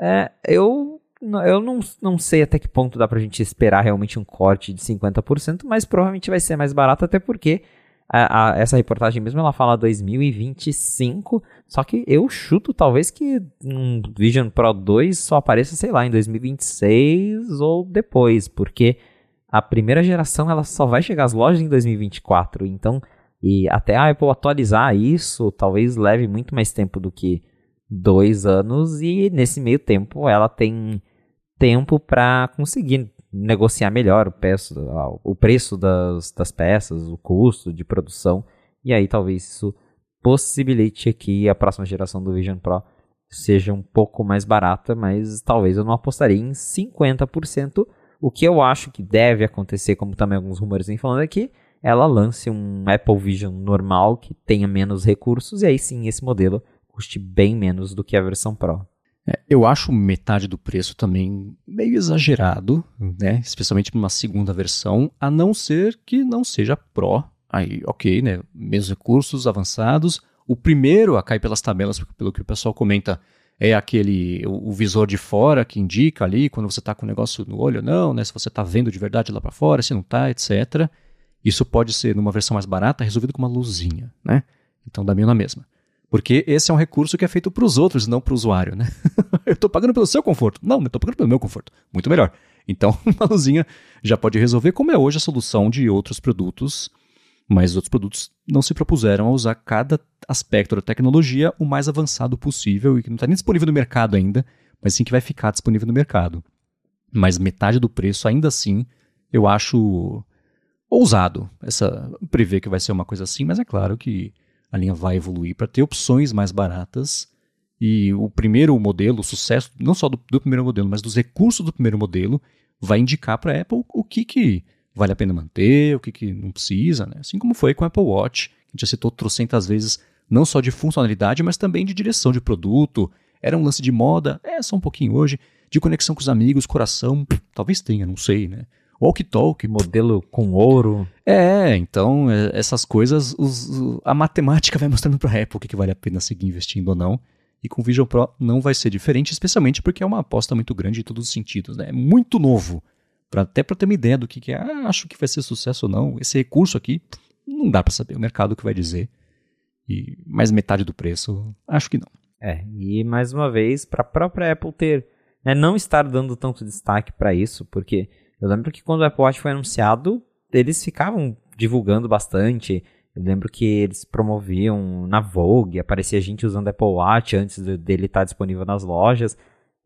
É, eu eu não, não sei até que ponto dá pra gente esperar realmente um corte de 50%, mas provavelmente vai ser mais barato, até porque a, a, essa reportagem mesmo ela fala 2025, só que eu chuto talvez que um Vision Pro 2 só apareça, sei lá, em 2026 ou depois, porque a primeira geração ela só vai chegar às lojas em 2024, então e até a Apple atualizar isso talvez leve muito mais tempo do que dois anos e nesse meio tempo ela tem tempo para conseguir negociar melhor o preço, o preço das, das peças, o custo de produção. E aí talvez isso possibilite que a próxima geração do Vision Pro seja um pouco mais barata, mas talvez eu não apostaria em 50%, o que eu acho que deve acontecer, como também alguns rumores vêm falando aqui, ela lance um Apple Vision normal que tenha menos recursos e aí sim esse modelo custe bem menos do que a versão Pro. É, eu acho metade do preço também meio exagerado, né? Especialmente para uma segunda versão, a não ser que não seja Pro. Aí, ok, né? Mesmos recursos avançados. O primeiro a cair pelas tabelas, pelo que o pessoal comenta, é aquele o, o visor de fora que indica ali quando você está com o negócio no olho ou não, né? Se você está vendo de verdade lá para fora, se não está, etc. Isso pode ser numa versão mais barata resolvido com uma luzinha, né? Então dá meio na mesma. Porque esse é um recurso que é feito para os outros, não para o usuário, né? eu estou pagando pelo seu conforto. Não, eu estou pagando pelo meu conforto. Muito melhor. Então, uma luzinha já pode resolver, como é hoje a solução de outros produtos, mas os outros produtos não se propuseram a usar cada aspecto da tecnologia o mais avançado possível e que não está nem disponível no mercado ainda, mas sim que vai ficar disponível no mercado. Mas metade do preço, ainda assim, eu acho ousado essa prever que vai ser uma coisa assim, mas é claro que a linha vai evoluir para ter opções mais baratas. E o primeiro modelo, o sucesso, não só do, do primeiro modelo, mas dos recursos do primeiro modelo, vai indicar para a Apple o que, que vale a pena manter, o que, que não precisa. Né? Assim como foi com o Apple Watch, que a gente já citou trocentas vezes, não só de funcionalidade, mas também de direção de produto. Era um lance de moda, é só um pouquinho hoje, de conexão com os amigos, coração, talvez tenha, não sei, né? Walk-talk. Modelo com ouro. É, então é, essas coisas, os, a matemática vai mostrando para a Apple o que, que vale a pena seguir investindo ou não. E com o Vision Pro não vai ser diferente, especialmente porque é uma aposta muito grande em todos os sentidos. Né? É muito novo. Pra, até para ter uma ideia do que, que é, ah, acho que vai ser sucesso ou não. Esse recurso aqui, não dá para saber. O mercado que vai dizer. E mais metade do preço, acho que não. É, e mais uma vez, para a própria Apple ter, né, não estar dando tanto destaque para isso, porque eu lembro que quando o Apple Watch foi anunciado, eles ficavam divulgando bastante. Eu lembro que eles promoviam na Vogue, aparecia gente usando Apple Watch antes dele estar disponível nas lojas.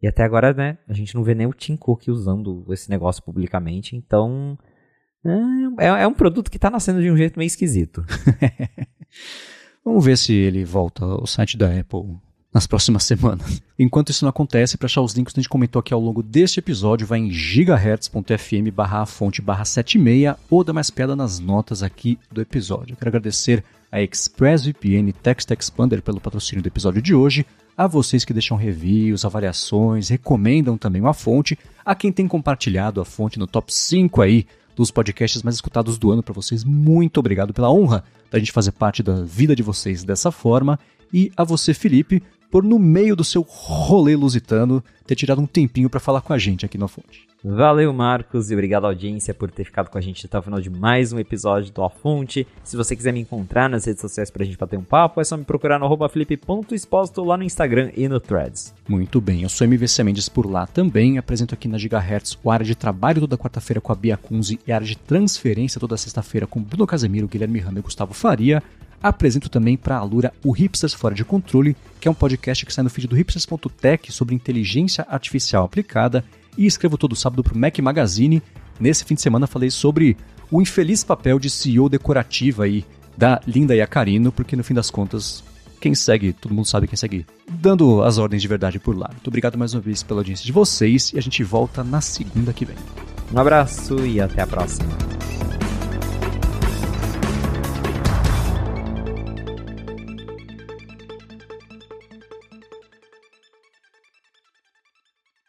E até agora, né, a gente não vê nem o Tim Cook usando esse negócio publicamente, então é, é um produto que está nascendo de um jeito meio esquisito. Vamos ver se ele volta ao site da Apple nas próximas semanas. Enquanto isso não acontece, para achar os links que a gente comentou aqui ao longo deste episódio, vai em gigahertz.fm barra fonte barra 76 ou dá mais pedra nas notas aqui do episódio. Eu quero agradecer a ExpressVPN Text Expander pelo patrocínio do episódio de hoje, a vocês que deixam reviews, avaliações, recomendam também uma fonte, a quem tem compartilhado a fonte no top 5 aí dos podcasts mais escutados do ano para vocês. Muito obrigado pela honra da gente fazer parte da vida de vocês dessa forma. E a você, Felipe, por no meio do seu rolê lusitano ter tirado um tempinho para falar com a gente aqui na Fonte. Valeu, Marcos, e obrigado audiência por ter ficado com a gente até o final de mais um episódio do A Fonte. Se você quiser me encontrar nas redes sociais pra gente bater um papo, é só me procurar no arroba felipe.exposto lá no Instagram e no Threads. Muito bem, eu sou MVC Mendes por lá também, apresento aqui na Gigahertz o área de trabalho toda quarta-feira com a Bia Kunze e a área de transferência toda sexta-feira com Bruno Casemiro, Guilherme Rama e Gustavo Faria. Apresento também para a Alura o Hipsters Fora de Controle, que é um podcast que sai no feed do hipsters.tech sobre inteligência artificial aplicada e escrevo todo sábado para o Mac Magazine. Nesse fim de semana falei sobre o infeliz papel de CEO decorativa aí da Linda Yacarino, porque no fim das contas, quem segue, todo mundo sabe quem segue, dando as ordens de verdade por lá. Muito obrigado mais uma vez pela audiência de vocês e a gente volta na segunda que vem. Um abraço e até a próxima.